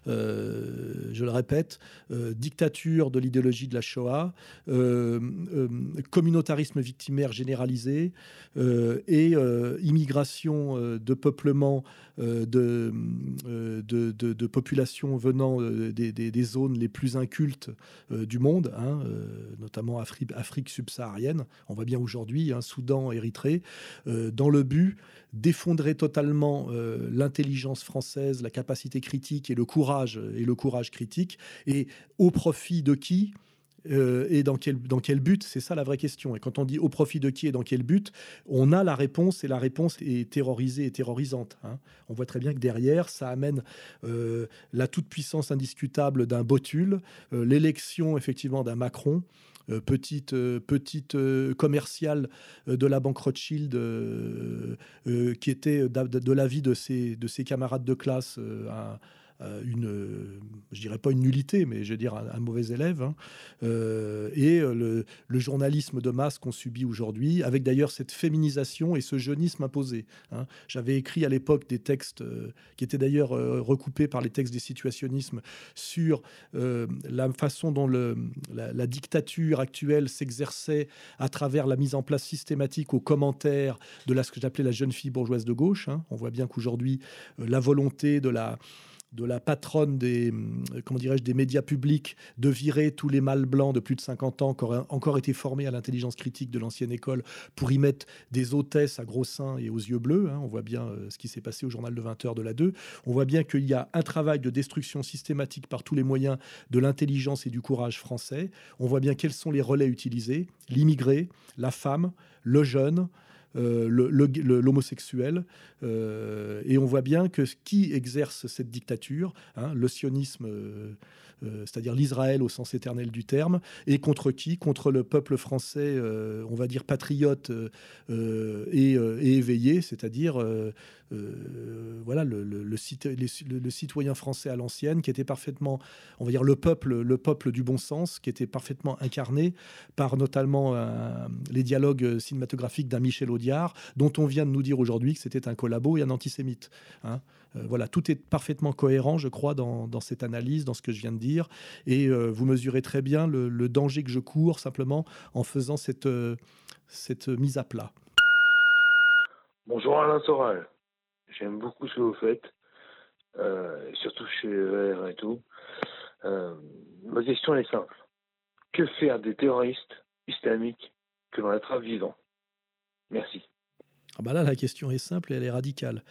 Euh, je le répète, dictature de l'idéologie de la Shoah, communautarisme victimaire généralisé et immigration de peuplement de, de, de, populations venant des, des, zones les plus incultes du monde Hein, euh, notamment Afrique, subsaharienne. On voit bien aujourd'hui, hein, Soudan, Érythrée, euh, dans le but d'effondrer totalement euh, l'intelligence française, la capacité critique et le courage et le courage critique, et au profit de qui? Euh, et dans quel, dans quel but? C'est ça la vraie question. Et quand on dit au profit de qui et dans quel but, on a la réponse et la réponse est terrorisée et terrorisante. Hein. On voit très bien que derrière, ça amène euh, la toute-puissance indiscutable d'un Botul, euh, l'élection effectivement d'un Macron. petite petite commerciale de la banque Rothschild qui était de, l'avis de ses, de ses camarades de classe une, je dirais pas une nullité, mais je veux dire un, mauvais élève. Hein. Euh, et euh, le, journalisme de masse qu'on subit aujourd'hui, avec d'ailleurs cette féminisation et ce jeunisme imposé. Hein. J'avais écrit à l'époque des textes qui étaient d'ailleurs recoupés par les textes des situationnismes sur la façon dont la, dictature actuelle s'exerçait à travers la mise en place systématique aux commentaires de ce que j'appelais la jeune fille bourgeoise de gauche. Hein. On voit bien qu'aujourd'hui, la volonté de la de la patronne des, euh, comment dirais-je, des médias publics de virer tous les mâles blancs de plus de 50 ans qui auraient encore été formés à l'intelligence critique de l'ancienne école pour y mettre des hôtesses à gros seins et aux yeux bleus. Hein. On voit bien euh, ce qui s'est passé au journal de 20 heures de la 2. On voit bien qu'il y a un travail de destruction systématique par tous les moyens de l'intelligence et du courage français. On voit bien quels sont les relais utilisés. L'immigré, la femme, le jeune, l'homosexuel. Euh, et on voit bien que qui exerce cette dictature, hein, le sionisme euh, euh, c'est-à-dire l'Israël au sens éternel du terme, et contre qui? Contre le peuple français, euh, on va dire patriote euh, et, éveillé, c'est-à-dire voilà le, le, citoyen français à l'ancienne, qui était parfaitement, on va dire le peuple, le peuple du bon sens, qui était parfaitement incarné par notamment les dialogues cinématographiques d'un Michel Audiard, dont on vient de nous dire aujourd'hui que c'était un collabo et un antisémite. Hein. Euh, voilà, tout est parfaitement cohérent, je crois, dans, cette analyse, dans ce que je viens de dire. Et euh, vous mesurez très bien le, danger que je cours simplement en faisant cette, euh, cette mise à plat. Bonjour Alain Soral. J'aime beaucoup ce que vous faites, surtout chez VR et tout. ma question est simple. Que faire des terroristes islamiques que l'on attrape vivant Merci. ah bah là, la question est simple et elle est radicale.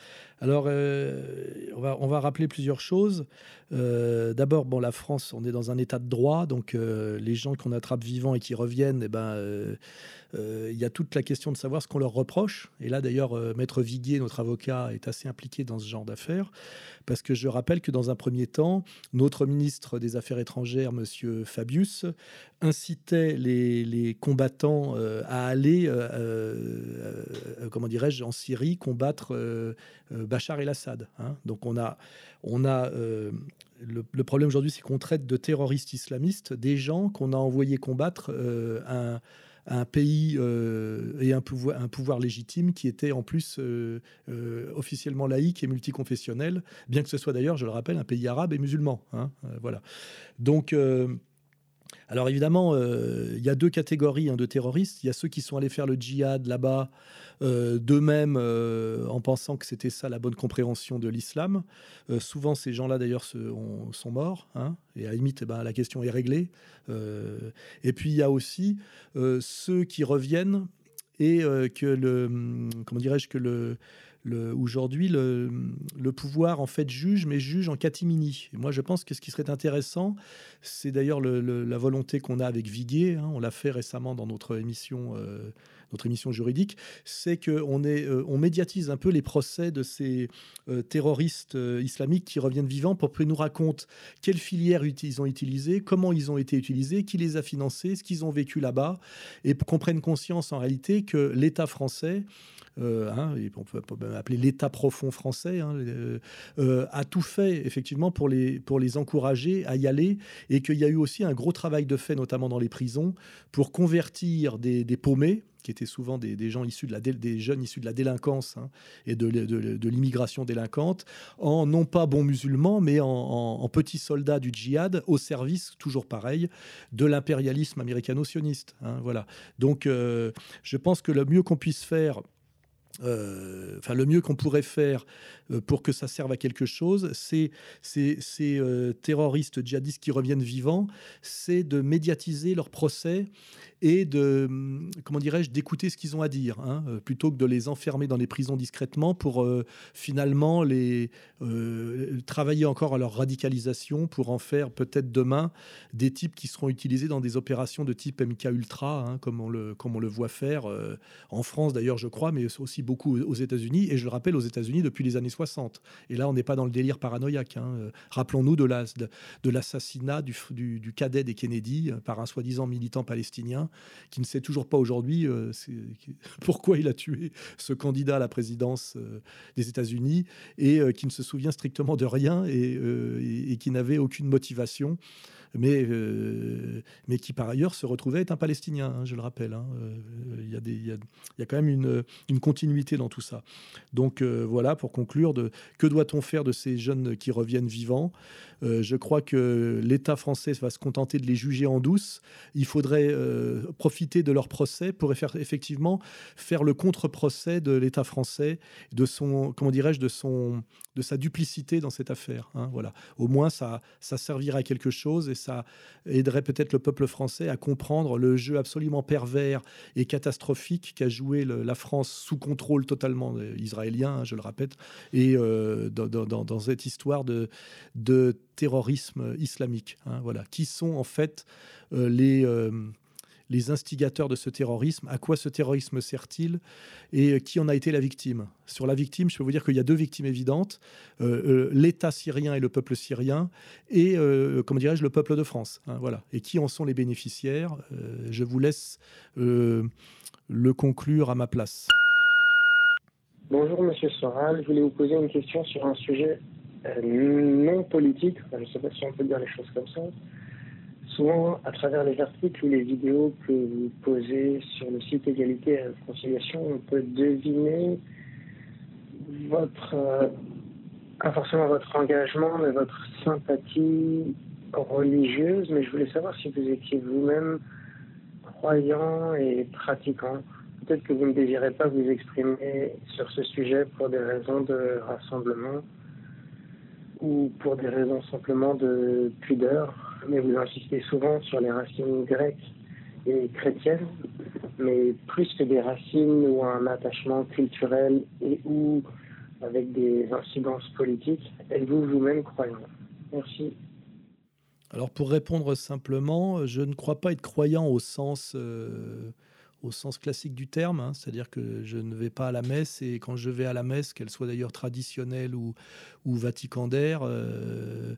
Alors, euh, on, va, rappeler plusieurs choses. Euh, d'abord, bon, la France, on est dans un état de droit, donc euh, les gens qu'on attrape vivants et qui reviennent, eh ben, il y a toute la question de savoir ce qu'on leur reproche. Et là, d'ailleurs, Maître Viguier, notre avocat, est assez impliqué dans ce genre d'affaires, parce que je rappelle que dans un premier temps, notre ministre des Affaires étrangères, Monsieur Fabius, incitait les, les combattants à aller, comment dirais-je, en Syrie combattre Bachar el-Assad. Hein. Donc on a, on euh, le, problème aujourd'hui, c'est qu'on traite de terroristes islamistes des gens qu'on a envoyés combattre euh, un, pays euh, et un pouvoir, un pouvoir légitime qui était en plus officiellement laïque et multiconfessionnel, bien que ce soit d'ailleurs, je le rappelle, un pays arabe et musulman. Hein. voilà. Donc alors évidemment, il y a deux catégories hein, de terroristes. Il y a ceux qui sont allés faire le djihad là-bas euh, d'eux-mêmes euh, en pensant que c'était ça la bonne compréhension de l'islam. Euh, souvent, ces gens-là, d'ailleurs, sont morts. Hein, et à la limite, eh ben, la question est réglée. et puis, il y a aussi ceux qui reviennent et que le, comment dirais-je, que le, aujourd'hui, le, pouvoir en fait juge, mais juge en catimini. Et moi, je pense que ce qui serait intéressant, c'est d'ailleurs la volonté qu'on a avec Viguier. Hein, on l'a fait récemment dans notre émission notre émission juridique, c'est qu'on euh, on médiatise un peu les procès de ces euh, terroristes euh, islamiques qui reviennent vivants pour qu'ils nous racontent quelles filières ils ont utilisées, comment ils ont été utilisés, qui les a financés, ce qu'ils ont vécu là-bas, et qu'on prenne conscience en réalité que l'État français hein, et on peut appeler l'État profond français, hein, a tout fait effectivement pour les, pour les encourager à y aller et qu'il y a eu aussi un gros travail de fait, notamment dans les prisons, pour convertir des, des paumés, qui étaient souvent des, gens issus de la des jeunes issus de la délinquance hein, et de, de, l'immigration délinquante, en non pas bons musulmans, mais en, petits soldats du djihad au service, toujours pareil, de l'impérialisme américano-sioniste. Hein, voilà. Donc, euh, je pense que le mieux qu'on puisse faire euh, enfin, le mieux qu'on pourrait faire euh, pour que ça serve à quelque chose, c'est ces euh, terroristes djihadistes qui reviennent vivants, c'est de médiatiser leur procès et de, hum, comment dirais-je, d'écouter ce qu'ils ont à dire, hein, plutôt que de les enfermer dans les prisons discrètement pour finalement les travailler encore à leur radicalisation pour en faire peut-être demain des types qui seront utilisés dans des opérations de type MK Ultra, hein, comme, on le, comme on le voit faire en France d'ailleurs, je crois, mais aussi beaucoup aux États-Unis. Et je le rappelle, aux États-Unis depuis les années 60. Et là, on n'est pas dans le délire paranoïaque. Hein. Euh, rappelons-nous de, la, de, l'assassinat du, du, cadet des Kennedy euh, par un soi-disant militant palestinien qui ne sait toujours pas aujourd'hui euh, pourquoi il a tué ce candidat à la présidence des États-Unis et qui ne se souvient strictement de rien et qui n'avait aucune motivation mais, euh, mais qui par ailleurs se retrouvait être un Palestinien, hein, je le rappelle. Hein. Euh, il y, y, y, a quand même une, une, continuité dans tout ça. Donc euh, voilà, pour conclure, que doit-on faire de ces jeunes qui reviennent vivants? Je crois que l'État français va se contenter de les juger en douce. Il faudrait profiter de leur procès pour effectivement faire le contre-procès de l'État français, de son, comment dirais-je, de son de sa duplicité dans cette affaire. Hein, voilà. Au moins, ça, ça servira à quelque chose et ça aiderait peut-être le peuple français à comprendre le jeu absolument pervers et catastrophique qu'a joué la France sous contrôle totalement israélien, hein, je le répète, et euh, dans, cette histoire de, terrorisme islamique. Hein, voilà. Qui sont en fait euh, les... Euh, les instigateurs de ce terrorisme, à quoi ce terrorisme sert-il et qui en a été la victime? Sur la victime, je peux vous dire qu'il y a deux victimes évidentes, euh, euh, l'État syrien et le peuple syrien, et, euh, comment dirais-je, le peuple de France. Hein, voilà. Et qui en sont les bénéficiaires? Je vous laisse le conclure à ma place. Bonjour Monsieur Soral, je voulais vous poser une question sur un sujet non politique, je ne sais pas si on peut dire les choses comme ça, souvent, à travers les articles ou les vidéos que vous posez sur le site Égalité et Réconciliation, on peut deviner votre, euh, pas forcément votre engagement, mais votre sympathie religieuse. Mais je voulais savoir si vous étiez vous-même croyant et pratiquant. Peut-être que vous ne désirez pas vous exprimer sur ce sujet pour des raisons de rassemblement ou pour des raisons simplement de pudeur mais vous insistez souvent sur les racines grecques et chrétiennes. mais plus que des racines ou un attachement culturel et ou avec des incidences politiques. Êtes-vous vous-même croyant? Merci. Alors pour répondre simplement, je ne crois pas être croyant au sens, euh, au sens classique du terme, hein. c'est-à-dire que je ne vais pas à la messe et quand je vais à la messe, qu'elle soit d'ailleurs traditionnelle ou, ou vaticandaire, euh,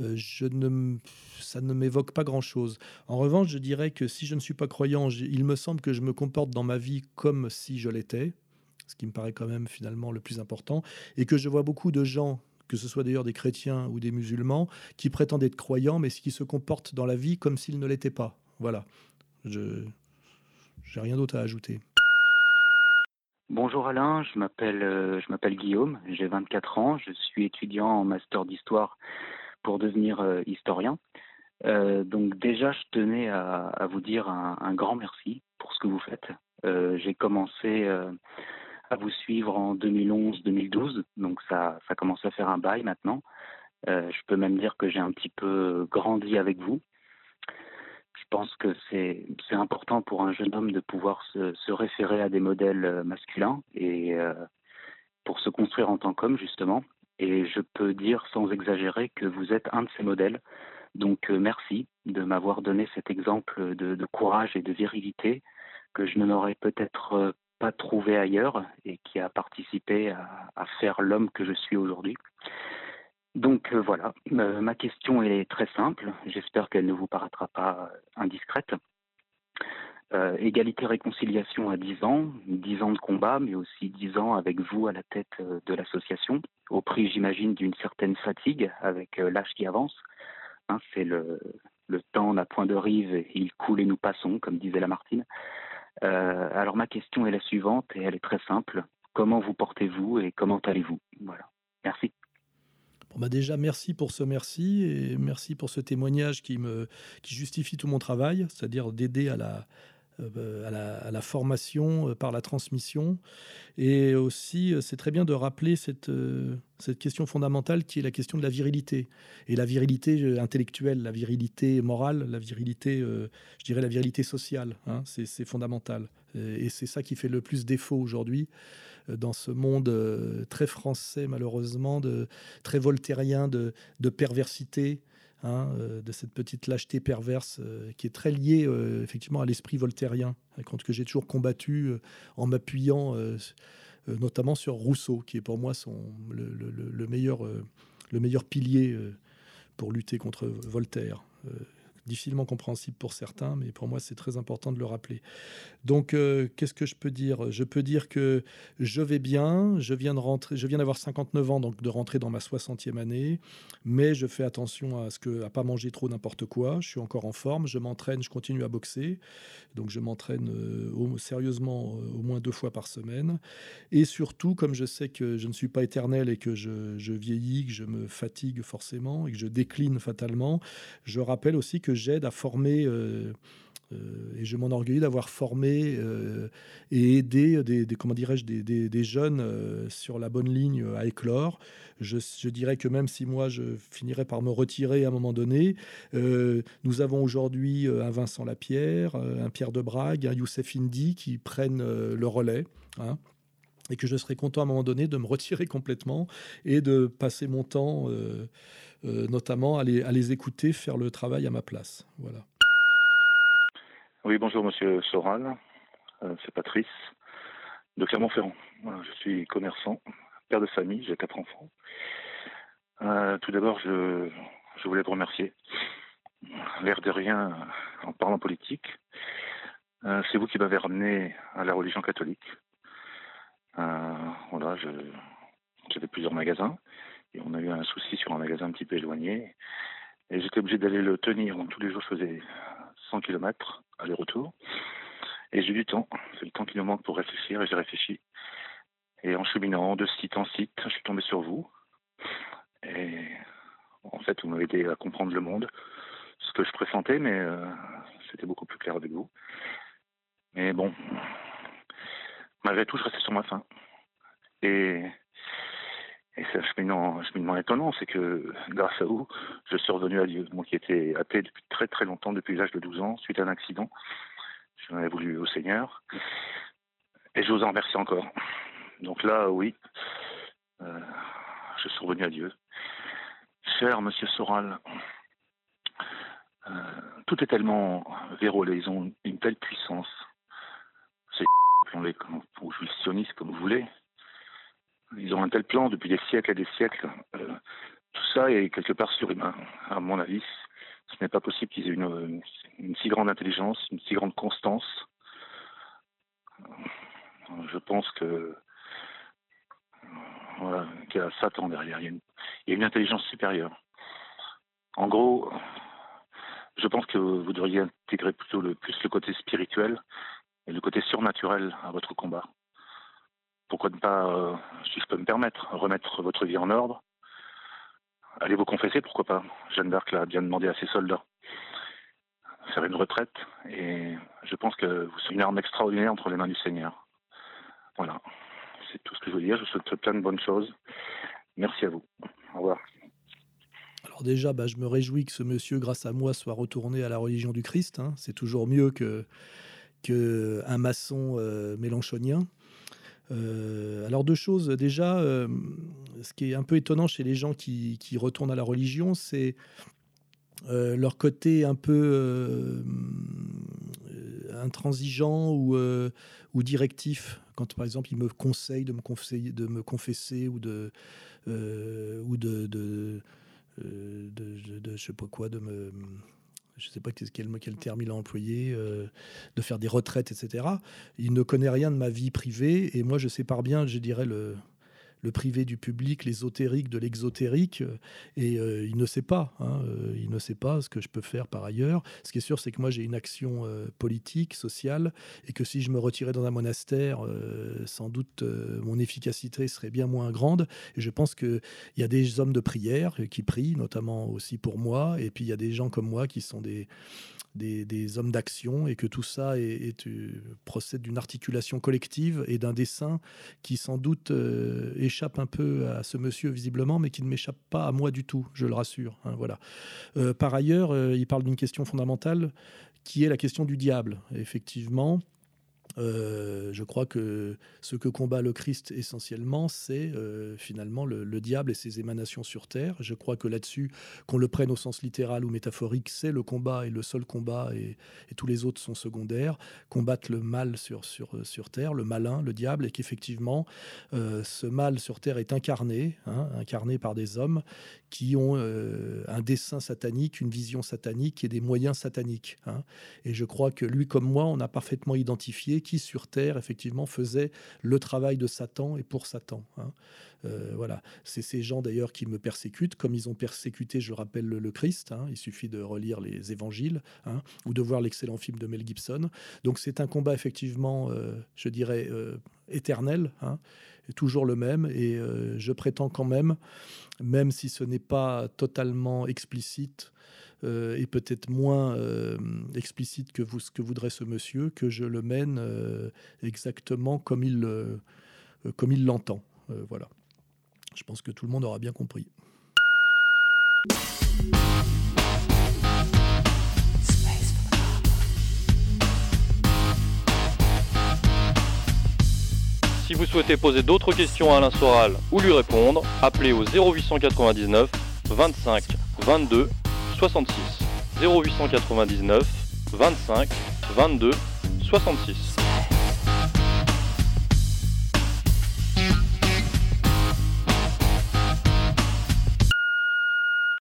euh, je ne, ça ne m'évoque pas grand-chose. En revanche, je dirais que si je ne suis pas croyant, il me semble que je me comporte dans ma vie comme si je l'étais, ce qui me paraît quand même finalement le plus important, et que je vois beaucoup de gens que ce soit d'ailleurs des chrétiens ou des musulmans, qui prétendent être croyants, mais qui se comportent dans la vie comme s'ils ne l'étaient pas. Voilà. Je n'ai rien d'autre à ajouter. Bonjour Alain, je m'appelle euh, je m'appelle Guillaume, j'ai 24 ans, je suis étudiant en master d'histoire pour devenir euh, historien. Euh, donc déjà, je tenais à, vous dire un, grand merci pour ce que vous faites. j'ai commencé à vous suivre en 2011-2012, donc ça, ça commence à faire un bail maintenant. Je peux même dire que j'ai un petit peu grandi avec vous. Je pense que c'est important pour un jeune homme de pouvoir se, référer à des modèles euh, masculins et euh, pour se construire en tant qu'homme justement. Et je peux dire sans exagérer que vous êtes un de ces modèles. Donc merci de m'avoir donné cet exemple de, de, courage et de virilité que je n'aurais peut-être pas trouvé ailleurs et qui a participé à, faire l'homme que je suis aujourd'hui. Donc euh, voilà, euh, ma question est très simple, j'espère qu'elle ne vous paraîtra pas indiscrète. Euh, égalité-réconciliation à 10 ans, 10 ans de combat, mais aussi 10 ans avec vous à la tête de l'association, au prix, j'imagine, d'une certaine fatigue avec l'âge qui avance. Hein, c'est le, temps n'a point de rive, il coule et nous passons, comme disait Lamartine. Euh, alors ma question est la suivante et elle est très simple. Comment vous portez-vous et comment allez-vous? Voilà. Merci. Bah déjà, merci pour ce merci et merci pour ce témoignage qui justifie tout mon travail, c'est-à-dire d'aider à la, euh, à la, formation euh, par la transmission. Et aussi, euh, c'est très bien de rappeler cette, cette question fondamentale qui est la question de la virilité. Et la virilité intellectuelle, la virilité morale, la virilité, je dirais la virilité sociale. Hein, c'est fondamental. Et c'est ça qui fait le plus défaut aujourd'hui dans ce monde très français, malheureusement, de, très voltairien de, de perversité, Hein, euh, de cette petite lâcheté perverse euh, qui est très liée euh, effectivement à l'esprit voltairien, contre que j'ai toujours combattu en m'appuyant notamment sur Rousseau, qui est pour moi son, le, meilleur, le meilleur pilier pour lutter contre Voltaire difficilement compréhensible pour certains, mais pour moi c'est très important de le rappeler. Donc euh, qu'est-ce que je peux dire? Je peux dire que je vais bien, je viens de rentrer, je viens d'avoir 59 ans, donc de rentrer dans ma 60e année, mais je fais attention à ce que à pas manger trop n'importe quoi. Je suis encore en forme, je m'entraîne, je continue à boxer, donc je m'entraîne euh, sérieusement euh, au moins deux fois par semaine, et surtout comme je sais que je ne suis pas éternel et que je, je vieillis, que je me fatigue forcément et que je décline fatalement, je rappelle aussi que j'aide à former, euh, euh, et je m'enorgueillis d'avoir formé euh, et aidé des, comment dirais-je, des, jeunes sur la bonne ligne à éclore. Je, dirais que même si moi je finirais par me retirer à un moment donné, nous avons aujourd'hui un Vincent Lapierre, un Pierre de Brague, un Youssef Indy qui prennent le relais. Hein et que je serais content à un moment donné de me retirer complètement et de passer mon temps, euh, euh, notamment à les, à les, écouter faire le travail à ma place. Voilà. Oui, bonjour Monsieur Soral, euh, c'est Patrice de Clermont-Ferrand. je suis commerçant, père de famille, j'ai quatre enfants. tout d'abord, je, je voulais vous remercier. L'air de rien, en parlant politique, c'est vous qui m'avez ramené à la religion catholique. Euh, voilà, j'avais plusieurs magasins et on a eu un souci sur un magasin un petit peu éloigné. Et j'étais obligé d'aller le tenir. Tous les jours, je faisais 100 km aller-retour. Et j'ai du temps. C'est le temps qui nous manque pour réfléchir et j'ai réfléchi. Et en cheminant de site en site, je suis tombé sur vous. Et en fait, vous m'avez aidé à comprendre le monde, ce que je pressentais, mais euh, c'était beaucoup plus clair avec vous. Mais bon, malgré tout, je restais sur ma faim. Et, et c'est un cheminement, étonnant, c'est que grâce à vous, je suis revenu à Dieu. Moi qui étais athée depuis très très longtemps, depuis l'âge de 12 ans, suite à un accident. J'en ai voulu au Seigneur. Et je vous en remercie encore. Donc là, oui, euh, je suis revenu à Dieu. Cher Monsieur Soral, euh, tout est tellement vérolé, ils ont une telle puissance. C'est appelons-les ou sionistes comme vous voulez. Ils ont un tel plan depuis des siècles et des siècles. Euh, tout ça est quelque part surhumain, à mon avis. Ce n'est pas possible qu'ils aient une, si grande intelligence, une si grande constance. Je pense que voilà, qu'il y a Satan derrière. Il y a, une, intelligence supérieure. En gros, je pense que vous devriez intégrer plutôt plus le côté spirituel et le côté surnaturel à votre combat. Pourquoi ne pas, euh, si je peux me permettre, remettre votre vie en ordre? Allez vous confesser, pourquoi pas? Jeanne d'Arc l'a bien demandé à ses soldats. Faire une retraite, et je pense que vous serez une arme extraordinaire entre les mains du Seigneur. Voilà, c'est tout ce que je veux dire. Je vous souhaite plein de bonnes choses. Merci à vous. Au revoir. Alors déjà, bah, je me réjouis que ce monsieur, grâce à moi, soit retourné à la religion du Christ. Hein. C'est toujours mieux que, un maçon euh, mélanchonien. Euh, alors deux choses. Déjà, euh, ce qui est un peu étonnant chez les gens qui, retournent à la religion, c'est leur côté un peu intransigeant ou, directif. Quand par exemple ils me conseillent de me, confesser ou de, ou de, de, de, sais pas quoi, de me je ne sais pas quel, terme il a employé, euh, de faire des retraites, etc. Il ne connaît rien de ma vie privée et moi je sépare bien, je dirais, le, le privé du public, l'ésotérique de l'exotérique, euh, et euh, il ne sait pas. Hein, euh, il ne sait pas ce que je peux faire par ailleurs. Ce qui est sûr, c'est que moi j'ai une action politique, sociale, et que si je me retirais dans un monastère, sans doute mon efficacité serait bien moins grande. Et je pense qu'il y a des hommes de prière qui prient, notamment aussi pour moi, et puis il y a des gens comme moi qui sont des hommes d'action et que tout ça est, est, procède d'une articulation collective et d'un dessin qui sans doute euh, échappe un peu à ce monsieur visiblement, mais qui ne m'échappe pas à moi du tout, je le rassure. Hein, voilà. Euh, par ailleurs, euh, il parle d'une question fondamentale qui est la question du diable. effectivement, euh, je crois que ce que combat le Christ essentiellement, c'est euh, finalement le, le, diable et ses émanations sur terre. Je crois que là-dessus, qu'on le prenne au sens littéral ou métaphorique, c'est le combat et le seul combat, et, tous les autres sont secondaires. Combattre le mal sur, sur, sur terre, le malin, le diable, et qu'effectivement, euh, ce mal sur terre est incarné, hein, incarné par des hommes qui ont euh, un dessin satanique, une vision satanique et des moyens sataniques. Hein. Et je crois que lui comme moi, on a parfaitement identifié qui sur Terre, effectivement, faisait le travail de Satan et pour Satan. Hein. Euh, voilà, c'est ces gens d'ailleurs qui me persécutent, comme ils ont persécuté, je rappelle, le, Christ. Hein. Il suffit de relire les évangiles hein, ou de voir l'excellent film de Mel Gibson. Donc c'est un combat effectivement, euh, je dirais, euh, éternel. Toujours le même et je prétends quand même, même si ce n'est pas totalement explicite euh, et peut-être moins euh, explicite que vous, ce que voudrait ce monsieur, que je le mène euh, exactement comme il, euh, comme il l'entend. Euh, voilà. Je pense que tout le monde aura bien compris. Si vous souhaitez poser d'autres questions à Alain Soral ou lui répondre, appelez au 0899 25 22 66. 0899 25 22 66.